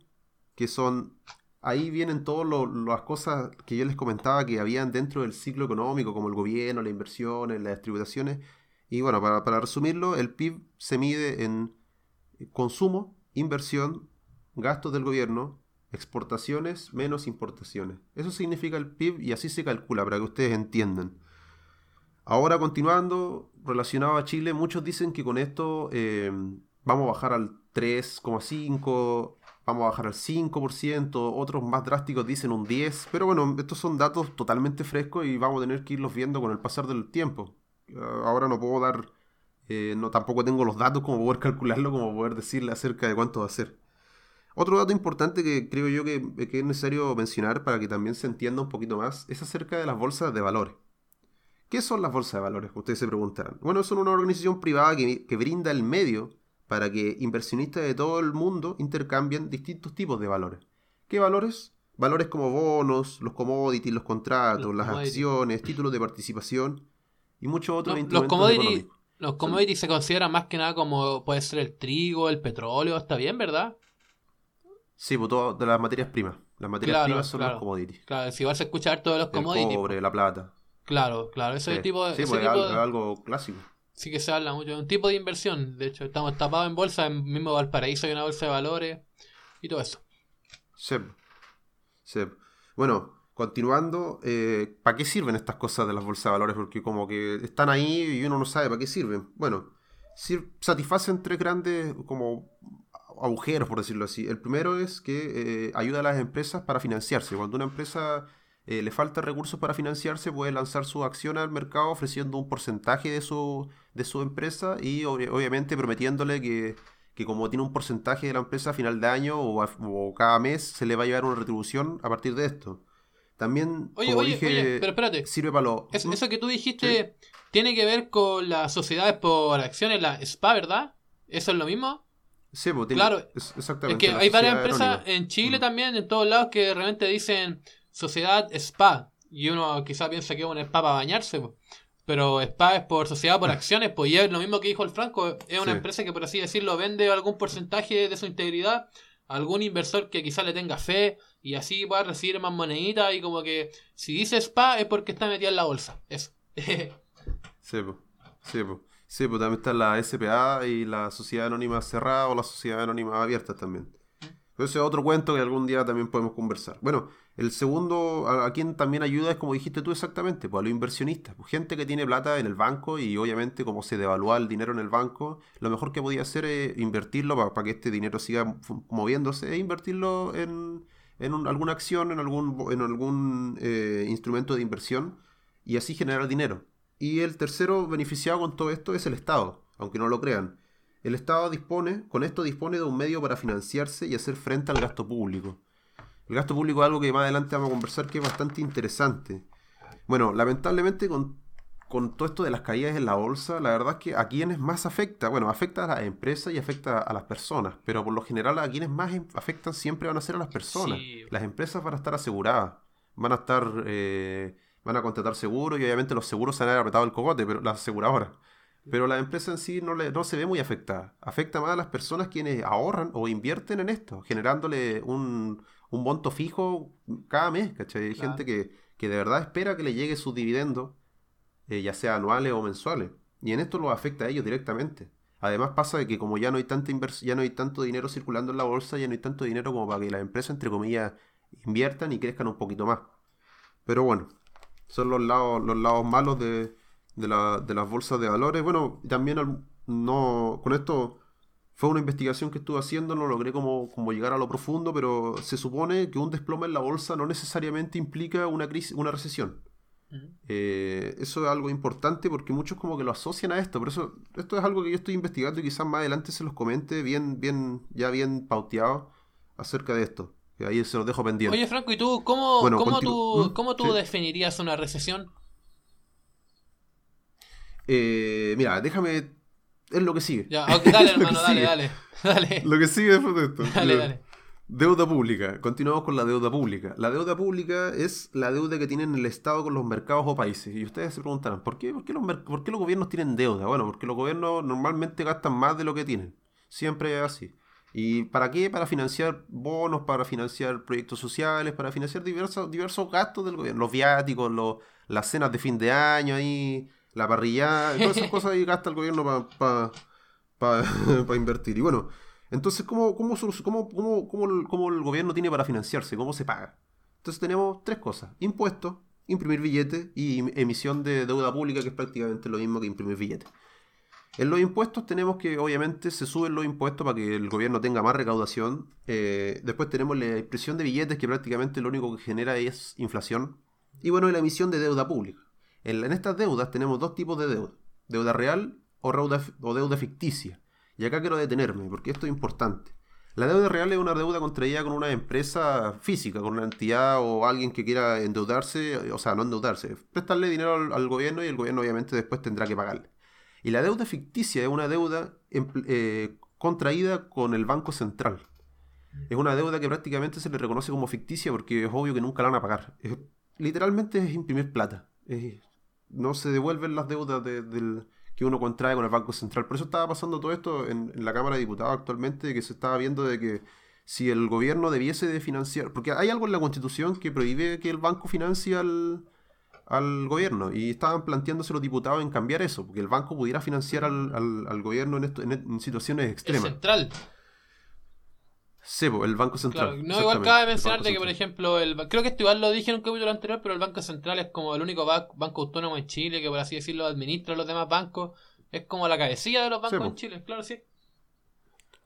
que son, ahí vienen todas las cosas que yo les comentaba que habían dentro del ciclo económico, como el gobierno, las inversiones, las distribuciones. Y bueno, para resumirlo, el PIB se mide en consumo, inversión, gastos del gobierno, exportaciones menos importaciones. Eso significa el PIB y así se calcula para que ustedes entiendan. Ahora continuando, relacionado a Chile, muchos dicen que con esto eh, vamos a bajar al 3,5, vamos a bajar al 5%, otros más drásticos dicen un 10%, pero bueno, estos son datos totalmente frescos y vamos a tener que irlos viendo con el pasar del tiempo. Ah, ahora no puedo dar, eh, no tampoco tengo los datos como poder *laughs* calcularlo, como poder decirle acerca de cuánto va a ser. Otro dato importante que creo yo que, es necesario mencionar para que también se entienda un poquito más es acerca de las bolsas de valores. ¿Qué son las bolsas de valores? Ustedes se preguntarán. Bueno, son una organización privada que, que brinda el medio para que inversionistas de todo el mundo intercambien distintos tipos de valores. ¿Qué valores? Valores como bonos, los commodities, los contratos, las acciones, títulos de participación y muchos otros los commodities, Los commodities se consideran más que nada como puede ser el trigo, el petróleo, está bien, ¿verdad? Sí, pues todo de las materias primas. Las materias primas son los commodities. Claro, si vas a escuchar todos los commodities. El cobre, la plata. Claro, claro, ese tipo de. Sí, pues algo clásico sí que se habla mucho. de un tipo de inversión. De hecho, estamos tapados en bolsa. En mismo Valparaíso hay una bolsa de valores y todo eso. Sí. sí. Bueno, continuando, eh, ¿para qué sirven estas cosas de las bolsas de valores? Porque como que están ahí y uno no sabe para qué sirven. Bueno, satisfacen tres grandes como agujeros, por decirlo así. El primero es que eh, ayuda a las empresas para financiarse. Cuando una empresa eh, le falta recursos para financiarse, puede lanzar su acción al mercado ofreciendo un porcentaje de su, de su empresa y obviamente prometiéndole que, como tiene un porcentaje de la empresa a final de año o, cada mes se le va a llevar una retribución a partir de esto. También, oye, oye, oye, pero espérate. Sirve para lo... Eso, eso que tú dijiste tiene que ver con las sociedades por acciones, la SPA, ¿verdad? ¿Eso es lo mismo? Sí, pues, claro. exactamente. Es que hay varias empresas en Chile mm. también, en todos lados, que realmente dicen sociedad spa. Y uno quizá piensa que es un spa para bañarse, pero spa es por sociedad por *laughs* acciones, pues y es lo mismo que dijo el Franco, es una empresa que por así decirlo vende algún porcentaje de su integridad a algún inversor que quizá le tenga fe y así va a recibir más moneditas y como que si dice spa es porque está metida en la bolsa. Eso. *laughs* sí, pues. Sí, pues. Sí, pues también está la SPA y la sociedad anónima cerrada o la sociedad anónima abierta también. Pero ese es otro cuento que algún día también podemos conversar. Bueno, el segundo, a, quien también ayuda es como dijiste tú exactamente, pues a los inversionistas, pues gente que tiene plata en el banco y obviamente como se devalúa el dinero en el banco, lo mejor que podía hacer es invertirlo para, que este dinero siga moviéndose e invertirlo en, alguna acción, en algún, en algún eh, instrumento de inversión y así generar dinero. Y el tercero beneficiado con todo esto es el Estado, aunque no lo crean. El Estado dispone, con esto dispone de un medio para financiarse y hacer frente al gasto público. El gasto público es algo que más adelante vamos a conversar que es bastante interesante. Bueno, lamentablemente con, todo esto de las caídas en la bolsa, la verdad es que a quienes más afecta, bueno, afecta a las empresas y afecta a las personas, pero por lo general a quienes más afectan siempre van a ser a las personas. Las empresas van a estar aseguradas, van a estar, eh, van a contratar seguros y obviamente los seguros se han apretado el cogote, pero las aseguradoras. Pero la empresa en sí no, le, no se ve muy afectada. Afecta más a las personas quienes ahorran o invierten en esto, generándole un, un monto fijo cada mes, ¿cachai? Hay gente que, de verdad espera que le llegue sus dividendos, eh, ya sea anuales o mensuales. Y en esto lo afecta a ellos directamente. Además pasa de que como ya no hay tanta ya no hay tanto dinero circulando en la bolsa, ya no hay tanto dinero como para que las empresas, entre comillas, inviertan y crezcan un poquito más. Pero bueno, son los lados, los lados malos de, de, de las bolsas de valores. Bueno, también no, con esto fue una investigación que estuve haciendo, no logré como, como, llegar a lo profundo, pero se supone que un desplome en la bolsa no necesariamente implica una crisis, una recesión. Eh, eso es algo importante porque muchos como que lo asocian a esto, por eso esto es algo que yo estoy investigando y quizás más adelante se los comente bien, bien, ya bien pauteado acerca de esto. Que ahí se los dejo pendiente. Oye Franco, ¿y tú cómo, cómo tú, ¿Mm? cómo tú definirías una recesión? Eh, mira, déjame es lo que sigue. Ya, dale, *laughs* hermano, dale, dale, dale. *laughs* Lo que sigue después de esto. Dale, dale. Deuda pública. Continuamos con la deuda pública. La deuda pública es la deuda que tienen el Estado con los mercados o países. Y ustedes se preguntarán, ¿por qué, por qué, los, por qué los gobiernos tienen deuda? Bueno, porque los gobiernos normalmente gastan más de lo que tienen. Siempre es así. ¿Y para qué? Para financiar bonos, para financiar proyectos sociales, para financiar diversos, diversos gastos del gobierno. Los viáticos, los, las cenas de fin de año ahí la parrilla, todas esas cosas ahí gasta el gobierno para *laughs* pa, invertir. Y bueno, entonces, ¿cómo, cómo, cómo, cómo, el gobierno tiene para financiarse? ¿Cómo se paga? Entonces tenemos tres cosas. Impuestos, imprimir billetes y emisión de deuda pública, que es prácticamente lo mismo que imprimir billetes. En los impuestos tenemos que, obviamente, se suben los impuestos para que el gobierno tenga más recaudación. Eh, después tenemos la impresión de billetes, que prácticamente lo único que genera es inflación. Y bueno, la emisión de deuda pública. En, estas deudas tenemos dos tipos de deuda. Deuda real o, o deuda ficticia. Y acá quiero detenerme, porque esto es importante. La deuda real es una deuda contraída con una empresa física, con una entidad o alguien que quiera endeudarse, o sea, no endeudarse, prestarle dinero al, gobierno y el gobierno obviamente después tendrá que pagarle. Y la deuda ficticia es una deuda eh, contraída con el Banco Central. Es una deuda que prácticamente se le reconoce como ficticia porque es obvio que nunca la van a pagar. literalmente es imprimir plata. No se devuelven las deudas del, que uno contrae con el Banco Central. Por eso estaba pasando todo esto en, la Cámara de Diputados actualmente, que se estaba viendo de que si el gobierno debiese de financiar, porque hay algo en la Constitución que prohíbe que el banco financie al, gobierno, y estaban planteándose los diputados en cambiar eso, porque el banco pudiera financiar al, gobierno en, esto, en, situaciones extremas. central. Sí, el Banco Central. no, igual cabe mencionar que, por ejemplo, el, creo que esto igual lo dije en un capítulo anterior, pero el Banco Central es como el único banco autónomo en Chile que, por así decirlo, administra los demás bancos. Es como la cabecilla de los bancos en Chile, claro, sí.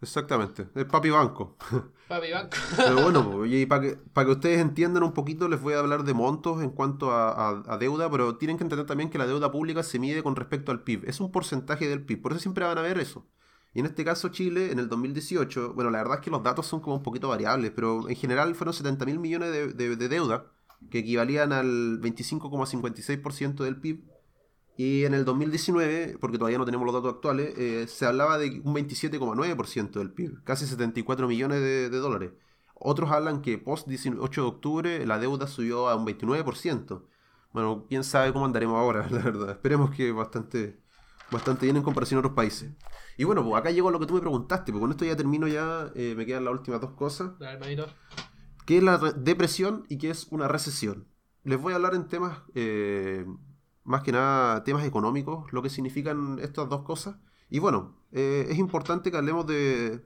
Exactamente, es papi banco. *laughs* Papi banco. Pero bueno, *laughs* y para que, para que ustedes entiendan un poquito, les voy a hablar de montos en cuanto a, deuda, pero tienen que entender también que la deuda pública se mide con respecto al PIB. Es un porcentaje del PIB, por eso siempre van a ver eso. Y en este caso Chile, en el 2018, bueno, la verdad es que los datos son como un poquito variables, pero en general fueron 70 mil millones de, de deuda, que equivalían al 25,56% del PIB y en el 2019, porque todavía no tenemos los datos actuales, eh, se hablaba de un 27,9% del PIB, casi 74 millones de, dólares. Otros hablan que post 18 de octubre la deuda subió a un 29%. Bueno, quién sabe cómo andaremos ahora, *laughs* la verdad. Esperemos que bastante, bastante bien en comparación a otros países. Y bueno, pues acá llegó a lo que tú me preguntaste, porque con esto ya termino ya, eh, me quedan las últimas dos cosas. ¿Qué es la depresión y qué es una recesión? Les voy a hablar en temas eh, más que nada temas económicos, lo que significan estas dos cosas. Y bueno, eh, es importante que hablemos de,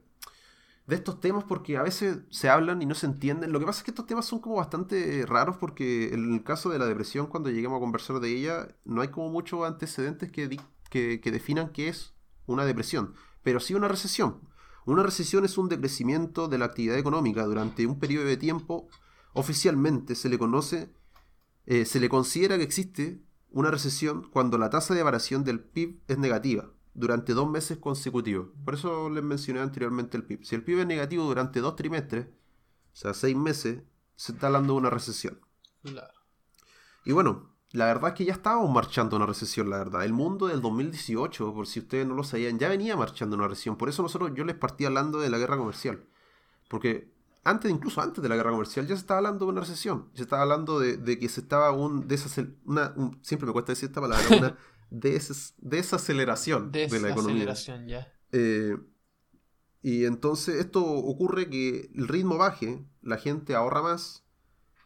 de estos temas porque a veces se hablan y no se entienden. Lo que pasa es que estos temas son como bastante raros porque en el caso de la depresión, cuando lleguemos a conversar de ella, no hay como muchos antecedentes que, que, que definan qué es una depresión, pero sí una recesión. Una recesión es un decrecimiento de la actividad económica durante un periodo de tiempo. Oficialmente se le conoce, eh, se le considera que existe una recesión cuando la tasa de variación del PIB es negativa durante dos meses consecutivos. Por eso les mencioné anteriormente el PIB. Si el PIB es negativo durante dos trimestres, o sea, seis meses, se está hablando de una recesión. Claro. Y bueno, la verdad es que ya estábamos marchando una recesión, la verdad. El mundo del 2018, por si ustedes no lo sabían, ya venía marchando una recesión. Por eso nosotros yo les partí hablando de la guerra comercial. Porque antes, incluso antes de la guerra comercial, ya se estaba hablando de una recesión. Se estaba hablando de, que se estaba un, una, siempre me cuesta decir esta palabra, una *laughs* desaceleración de la economía. ya. Eh, y entonces esto ocurre que el ritmo baje, la gente ahorra más,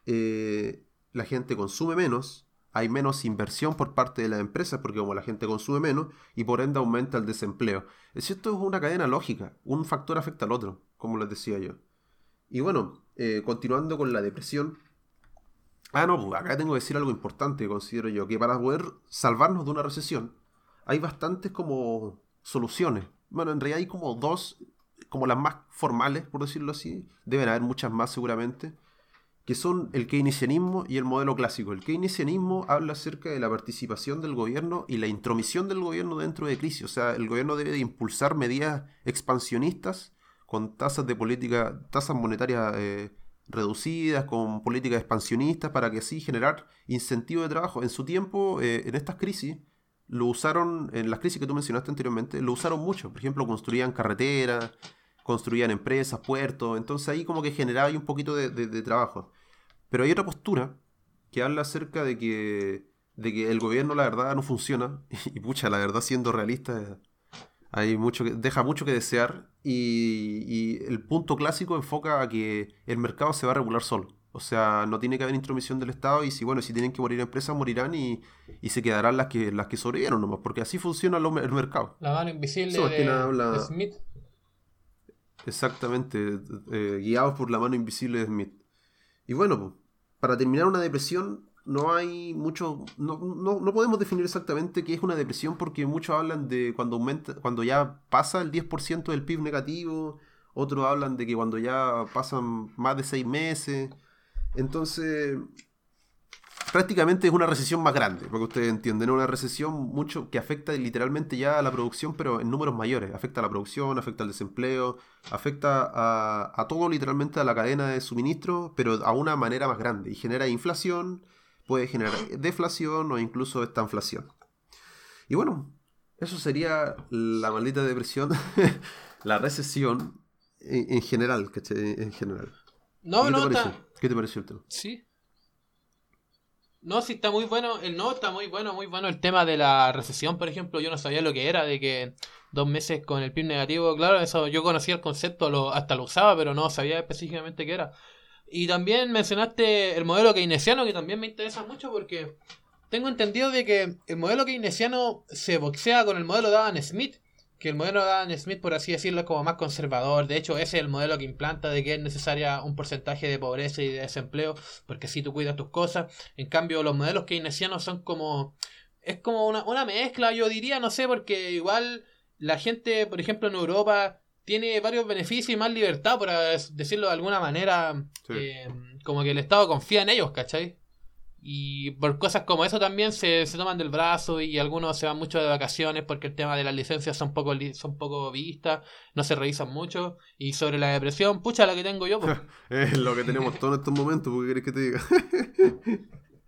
eh, la gente consume menos, hay menos inversión por parte de las empresas porque como la gente consume menos y por ende aumenta el desempleo. Esto es una cadena lógica, un factor afecta al otro, como les decía yo. Y bueno, eh, continuando con la depresión. Ah, no, pues, acá tengo que decir algo importante, considero yo, que para poder salvarnos de una recesión hay bastantes como soluciones. Bueno, en realidad hay como dos, como las más formales, por decirlo así. Deben haber muchas más seguramente, que son el keynesianismo y el modelo clásico. El keynesianismo habla acerca de la participación del gobierno y la intromisión del gobierno dentro de crisis. O sea, el gobierno debe de impulsar medidas expansionistas con tasas de política, tasas monetarias eh, reducidas, con políticas expansionistas, para que así generar incentivo de trabajo. En su tiempo, eh, en estas crisis, lo usaron, en las crisis que tú mencionaste anteriormente, lo usaron mucho. Por ejemplo, construían carreteras, construían empresas, puertos, entonces ahí como que generaba un poquito de, de, trabajo. Pero hay otra postura que habla acerca de que, de que el gobierno la verdad no funciona, *laughs* y pucha, la verdad siendo realista hay mucho que, deja mucho que desear y, el punto clásico enfoca a que el mercado se va a regular solo. O sea, no tiene que haber intromisión del Estado y si bueno, si tienen que morir empresas, morirán y, se quedarán las que las que sobrevivieron nomás, porque así funciona el mercado. La mano invisible de, Smith. Exactamente, eh, guiados por la mano invisible de Smith. Y bueno, para terminar una depresión, no hay mucho, no, no, no, podemos definir exactamente qué es una depresión porque muchos hablan de cuando aumenta, cuando ya pasa el 10% del PIB negativo, otros hablan de que cuando ya pasan más de seis meses, entonces prácticamente es una recesión más grande, porque ustedes entienden, una recesión mucho que afecta literalmente ya a la producción, pero en números mayores, afecta a la producción, afecta al desempleo, afecta a, a todo literalmente a la cadena de suministro, pero a una manera más grande. Y genera inflación puede generar deflación o incluso esta inflación. Y bueno, eso sería la maldita depresión, *laughs* la recesión en, general, ¿cachai? En general. No, ¿Qué no, te ¿Qué te pareció el tema? Sí. No, sí está muy bueno, el no está muy bueno, muy bueno el tema de la recesión, por ejemplo, yo no sabía lo que era, de que dos meses con el PIB negativo, claro, eso yo conocía el concepto, lo, hasta lo usaba, pero no sabía específicamente qué era. Y también mencionaste el modelo keynesiano, que también me interesa mucho porque tengo entendido de que el modelo keynesiano se boxea con el modelo de Adam Smith, que el modelo de Adam Smith, por así decirlo, es como más conservador. De hecho, ese es el modelo que implanta de que es necesaria un porcentaje de pobreza y de desempleo, porque si tú cuidas tus cosas. En cambio, los modelos keynesianos son como... Es como una, una mezcla, yo diría, no sé, porque igual la gente, por ejemplo, en Europa tiene varios beneficios y más libertad, por decirlo de alguna manera. Eh, como que el Estado confía en ellos, ¿cachai? Y por cosas como eso también se, se, toman del brazo y algunos se van mucho de vacaciones porque el tema de las licencias son poco, son poco vistas, no se revisan mucho. Y sobre la depresión, pucha, la que tengo yo. Pues. *laughs* es lo que tenemos todos en estos momentos, ¿qué querés que te diga?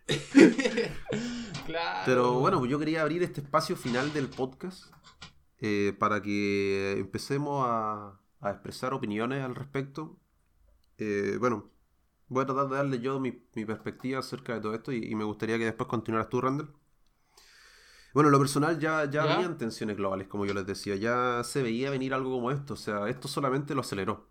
*laughs* claro. Pero bueno, yo quería abrir este espacio final del podcast eh, para que empecemos a, a, expresar opiniones al respecto. Eh, bueno, voy a tratar de darle yo mi, perspectiva acerca de todo esto y, me gustaría que después continuaras tú, Randall. Bueno, lo personal ya, ya, habían tensiones globales, como yo les decía, ya se veía venir algo como esto, o sea, esto solamente lo aceleró.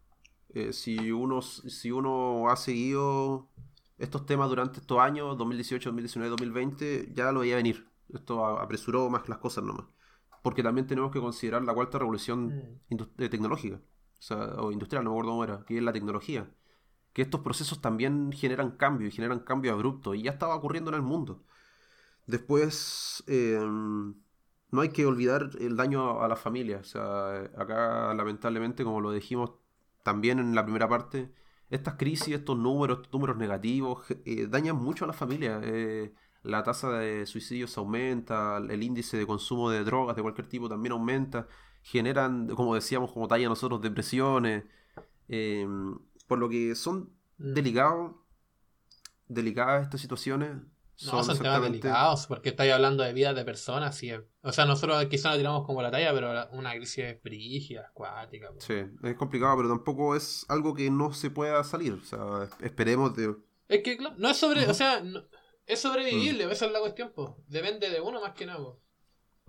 Eh, si, uno, si uno ha seguido estos temas durante estos años, 2018, 2019, 2020, ya lo veía venir. Esto apresuró más las cosas nomás. Porque también tenemos que considerar la cuarta revolución mm. eh, tecnológica, o, sea, o industrial, no me acuerdo cómo era, que es la tecnología que estos procesos también generan cambio y generan cambio abrupto y ya estaba ocurriendo en el mundo. Después, em, no hay que olvidar el daño a la familia. O sea, acá lamentablemente, como lo dijimos también en la primera parte, estas crisis, estos números, estos números negativos, eh, dañan mucho a la familia. Eh, la tasa de suicidios aumenta, el índice de consumo de drogas de cualquier tipo también aumenta, generan, como decíamos, como talla nosotros, depresiones. Em, por lo que son mm. delicados, delicadas estas situaciones. No, son, temas delicados, porque estáis hablando de vidas de personas. Y, o sea, nosotros quizás lo tiramos como la talla, pero una crisis brígida, acuática. Sí, es complicado, pero tampoco es algo que no se pueda salir. O sea, esperemos de... Es que, claro, no es sobre... O sea, es sobrevivible, mm. esa es la cuestión. Depende de uno más que nada,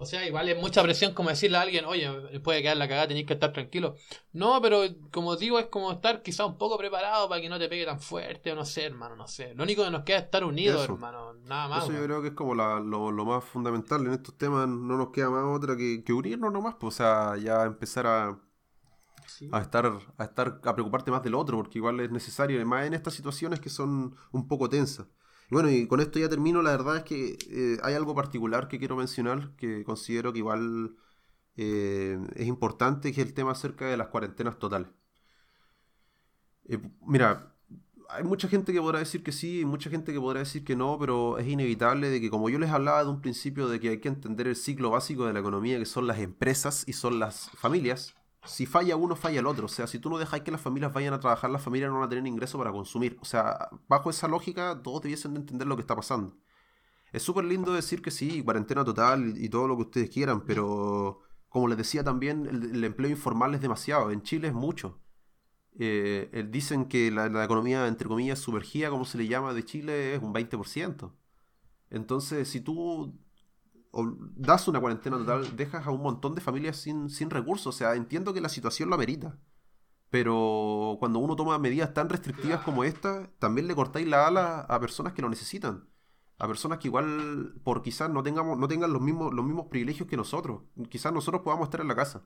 o sea, igual es mucha presión como decirle a alguien, oye, puede quedar la cagada, tenéis que estar tranquilo. No, pero como digo, es como estar quizá un poco preparado para que no te pegue tan fuerte, o no sé, hermano, no sé. Lo único que nos queda es estar unidos, hermano, nada más. Eso yo creo que es como lo, más fundamental en estos temas, no nos queda más otra que, unirnos nomás, pues, o sea, ya empezar a, a estar, a estar, a preocuparte más del otro, porque igual es necesario, además en estas situaciones que son un poco tensas. Bueno, y con esto ya termino. La verdad es que eh, hay algo particular que quiero mencionar que considero que igual eh, es importante, que es el tema acerca de las cuarentenas totales. Eh, mira, hay mucha gente que podrá decir que sí, y mucha gente que podrá decir que no, pero es inevitable de que como yo les hablaba de un principio de que hay que entender el ciclo básico de la economía, que son las empresas y son las familias, si falla uno, falla el otro. O sea, si tú no dejas que las familias vayan a trabajar, las familias no van a tener ingreso para consumir. O sea, bajo esa lógica, todos debiesen de entender lo que está pasando. Es súper lindo decir que sí, cuarentena total y, todo lo que ustedes quieran, pero como les decía también, el, empleo informal es demasiado. En Chile es mucho. Eh, dicen que la, la, economía, entre comillas, sumergida, como se le llama, de Chile es un 20%. Entonces, si tú das una cuarentena total, dejas a un montón de familias sin, sin recursos. O sea, entiendo que la situación lo amerita. Pero cuando uno toma medidas tan restrictivas como esta, también le cortáis la ala a personas que lo necesitan. A personas que igual, por quizás no tengamos, no tengan los mismos, los mismos privilegios que nosotros. Quizás nosotros podamos estar en la casa.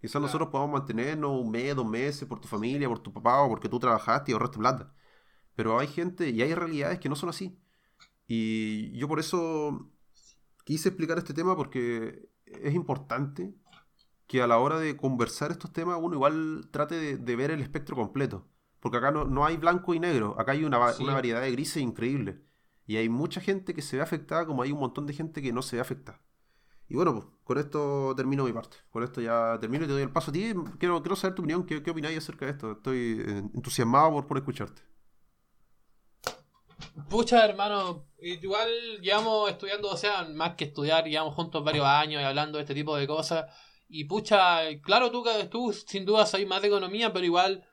Quizás nosotros podamos mantenernos un mes, dos meses por tu familia, por tu papá o porque tú trabajaste y ahorraste plata. Pero hay gente y hay realidades que no son así. Y yo por eso quise explicar este tema porque es importante que a la hora de conversar estos temas uno igual trate de, ver el espectro completo. Porque acá no, hay blanco y negro, acá hay una, variedad de grises increíble. Y hay mucha gente que se ve afectada como hay un montón de gente que no se ve afectada. Y bueno, pues con esto termino mi parte. Con esto ya termino y te doy el paso a ti. Quiero, quiero saber tu opinión, qué, qué opináis acerca de esto. Estoy eh, entusiasmado por, por escucharte. Pucha, hermano, igual llevamos estudiando, o sea, más que estudiar, llevamos juntos varios años y hablando de este tipo de cosas. Y pucha, claro, tú, tú sin duda sabes más de economía, pero igual,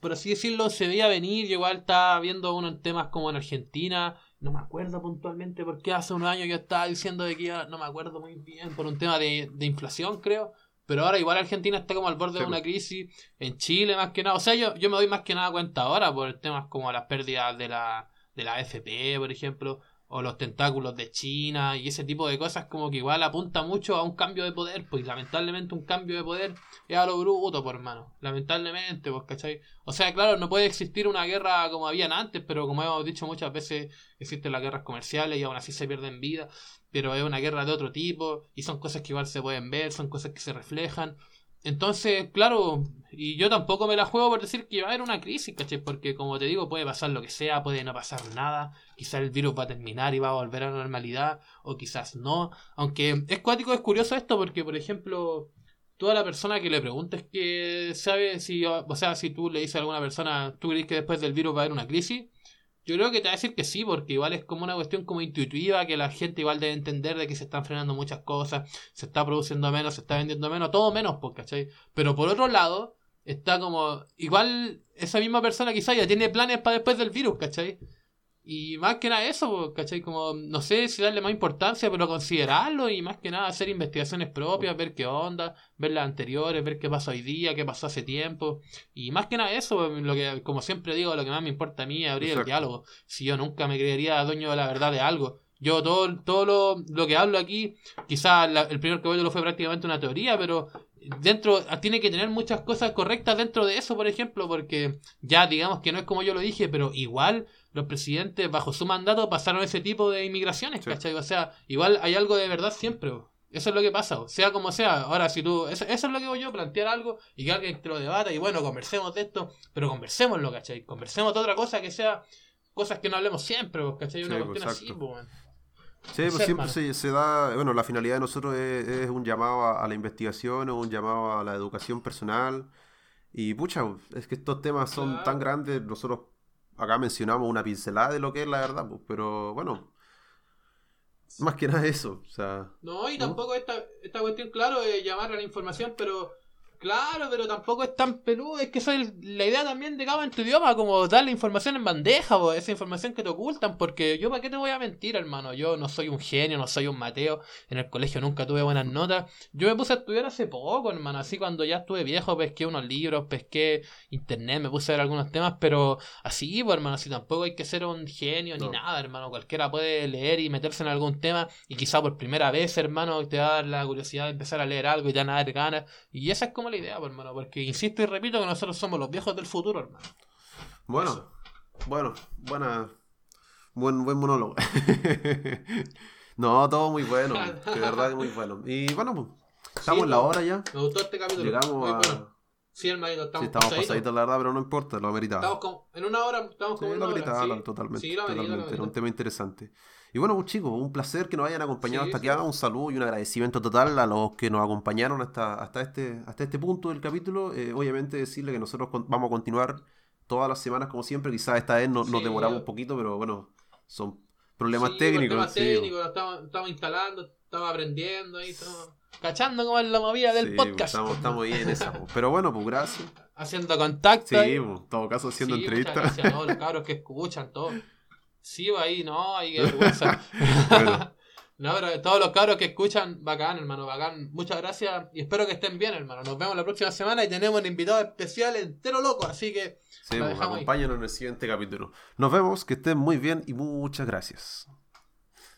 por así decirlo, se veía venir. igual estaba viendo unos temas como en Argentina. No me acuerdo puntualmente porque hace unos años yo estaba diciendo de que no me acuerdo muy bien, por un tema de, de inflación, creo. Pero ahora igual Argentina está como al borde de una crisis. En Chile más que nada. O sea, yo, yo me doy más que nada cuenta ahora por temas como las pérdidas de la de la AFP, por ejemplo, o los tentáculos de China y ese tipo de cosas como que igual apunta mucho a un cambio de poder, pues lamentablemente un cambio de poder es a lo bruto, por hermano, lamentablemente, pues, ¿cachai? O sea, claro, no puede existir una guerra como habían antes, pero como hemos dicho muchas veces, existen las guerras comerciales y aún así se pierden vidas, pero es una guerra de otro tipo y son cosas que igual se pueden ver, son cosas que se reflejan. Entonces, claro, y yo tampoco me la juego por decir que va a haber una crisis, ¿cachai? Porque como te digo, puede pasar lo que sea, puede no pasar nada, quizás el virus va a terminar y va a volver a la normalidad, o quizás no. Aunque es cuático, es curioso esto, porque por ejemplo, toda la persona que le preguntes que sabe si, o sea, si tú le dices a alguna persona, ¿tú crees que después del virus va a haber una crisis? Yo creo que te va a decir que sí, porque igual es como una cuestión como intuitiva, que la gente igual debe entender de que se están frenando muchas cosas, se está produciendo menos, se está vendiendo menos, todo menos, pues, ¿cachai? Pero por otro lado, está como, igual esa misma persona quizá ya tiene planes para después del virus, ¿cachai? Y más que nada eso, ¿cachai? Como, no sé si darle más importancia, pero considerarlo y más que nada hacer investigaciones propias, ver qué onda, ver las anteriores, ver qué pasó hoy día, qué pasó hace tiempo. Y más que nada eso, lo que, como siempre digo, lo que más me importa a mí es abrir el diálogo. Si yo nunca me creería dueño de la verdad de algo. Yo todo, todo lo, lo que hablo aquí, quizás el primer lo fue prácticamente una teoría, pero dentro tiene que tener muchas cosas correctas dentro de eso, por ejemplo, porque ya digamos que no es como yo lo dije, pero igual los presidentes bajo su mandato pasaron ese tipo de inmigraciones, ¿cachai? O sea, igual hay algo de verdad siempre. Eso es lo que pasa, sea como sea. Ahora, si tú. Eso, es lo que voy yo, plantear algo y que alguien te lo debata y bueno, conversemos de esto, pero conversémoslo, ¿cachai? Conversemos de otra cosa que sea cosas que no hablemos siempre, ¿cachai? Una cuestión así, pues, Sí, pues siempre se, da, bueno, la finalidad de nosotros es, un llamado a, la investigación o un llamado a la educación personal. Y pucha, es que estos temas son tan grandes, nosotros acá mencionamos una pincelada de lo que es la verdad, pues, pero bueno, más que nada eso. O sea, no, y tampoco esta, esta cuestión, claro, de llamar a la información, pero Claro, pero tampoco es tan peludo. Es que esa es la idea también de cada en tu idioma, como darle información en bandeja, o esa información que te ocultan. Porque yo, ¿para qué te voy a mentir, hermano? Yo no soy un genio, no soy un Mateo. En el colegio nunca tuve buenas notas. Yo me puse a estudiar hace poco, hermano. Así cuando ya estuve viejo, pesqué unos libros, pesqué internet, me puse a ver algunos temas. Pero así, hermano, así tampoco hay que ser un genio ni nada, hermano. Cualquiera puede leer y meterse en algún tema. Y quizá por primera vez, hermano, te va a dar la curiosidad de empezar a leer algo y te van a dar ganas. Y esa es como la idea, pues, hermano, porque insisto y repito que nosotros somos los viejos del futuro, hermano. Bueno, bueno, buena, buen, buen monólogo. *laughs* no, todo muy bueno, *laughs* de verdad muy bueno. Y bueno, pues, estamos en la hora ya. Me gustó este capítulo. Llegamos a... Sí, hermanito, estamos, sí, estamos pasaditos. la verdad, pero no importa, lo ameritaba. Estamos como, en una hora, estamos sí, en una hora. Sí, totalmente, sí, totalmente. Era un tema interesante. Y bueno, pues, chicos, un placer que nos hayan acompañado hasta aquí. Un saludo y un agradecimiento total a los que nos acompañaron hasta, hasta, este, hasta este punto del capítulo. Eh, obviamente decirle que nosotros vamos a continuar todas las semanas como siempre. Quizás esta vez nos, demoramos un poquito, pero bueno, son problemas técnicos. Problemas técnicos, estamos, estamos, instalando, estamos aprendiendo ahí, estamos cachando cómo es la movida del pues, podcast. Estamos, estamos bien en eso. Pues. Pero bueno, pues gracias. Haciendo contacto. Sí, en todo caso haciendo entrevistas. Gracias a todos los *laughs* cabros que escuchan, todo. Sí, ahí, no, hay que vergüenza. *laughs* *laughs* No, pero todos los cabros que escuchan, bacán, hermano, bacán. Muchas gracias y espero que estén bien, hermano. Nos vemos la próxima semana y tenemos un invitado especial entero loco, así que. Sí, pues, acompáñanos en el siguiente capítulo. Nos vemos, que estén muy bien y muchas gracias.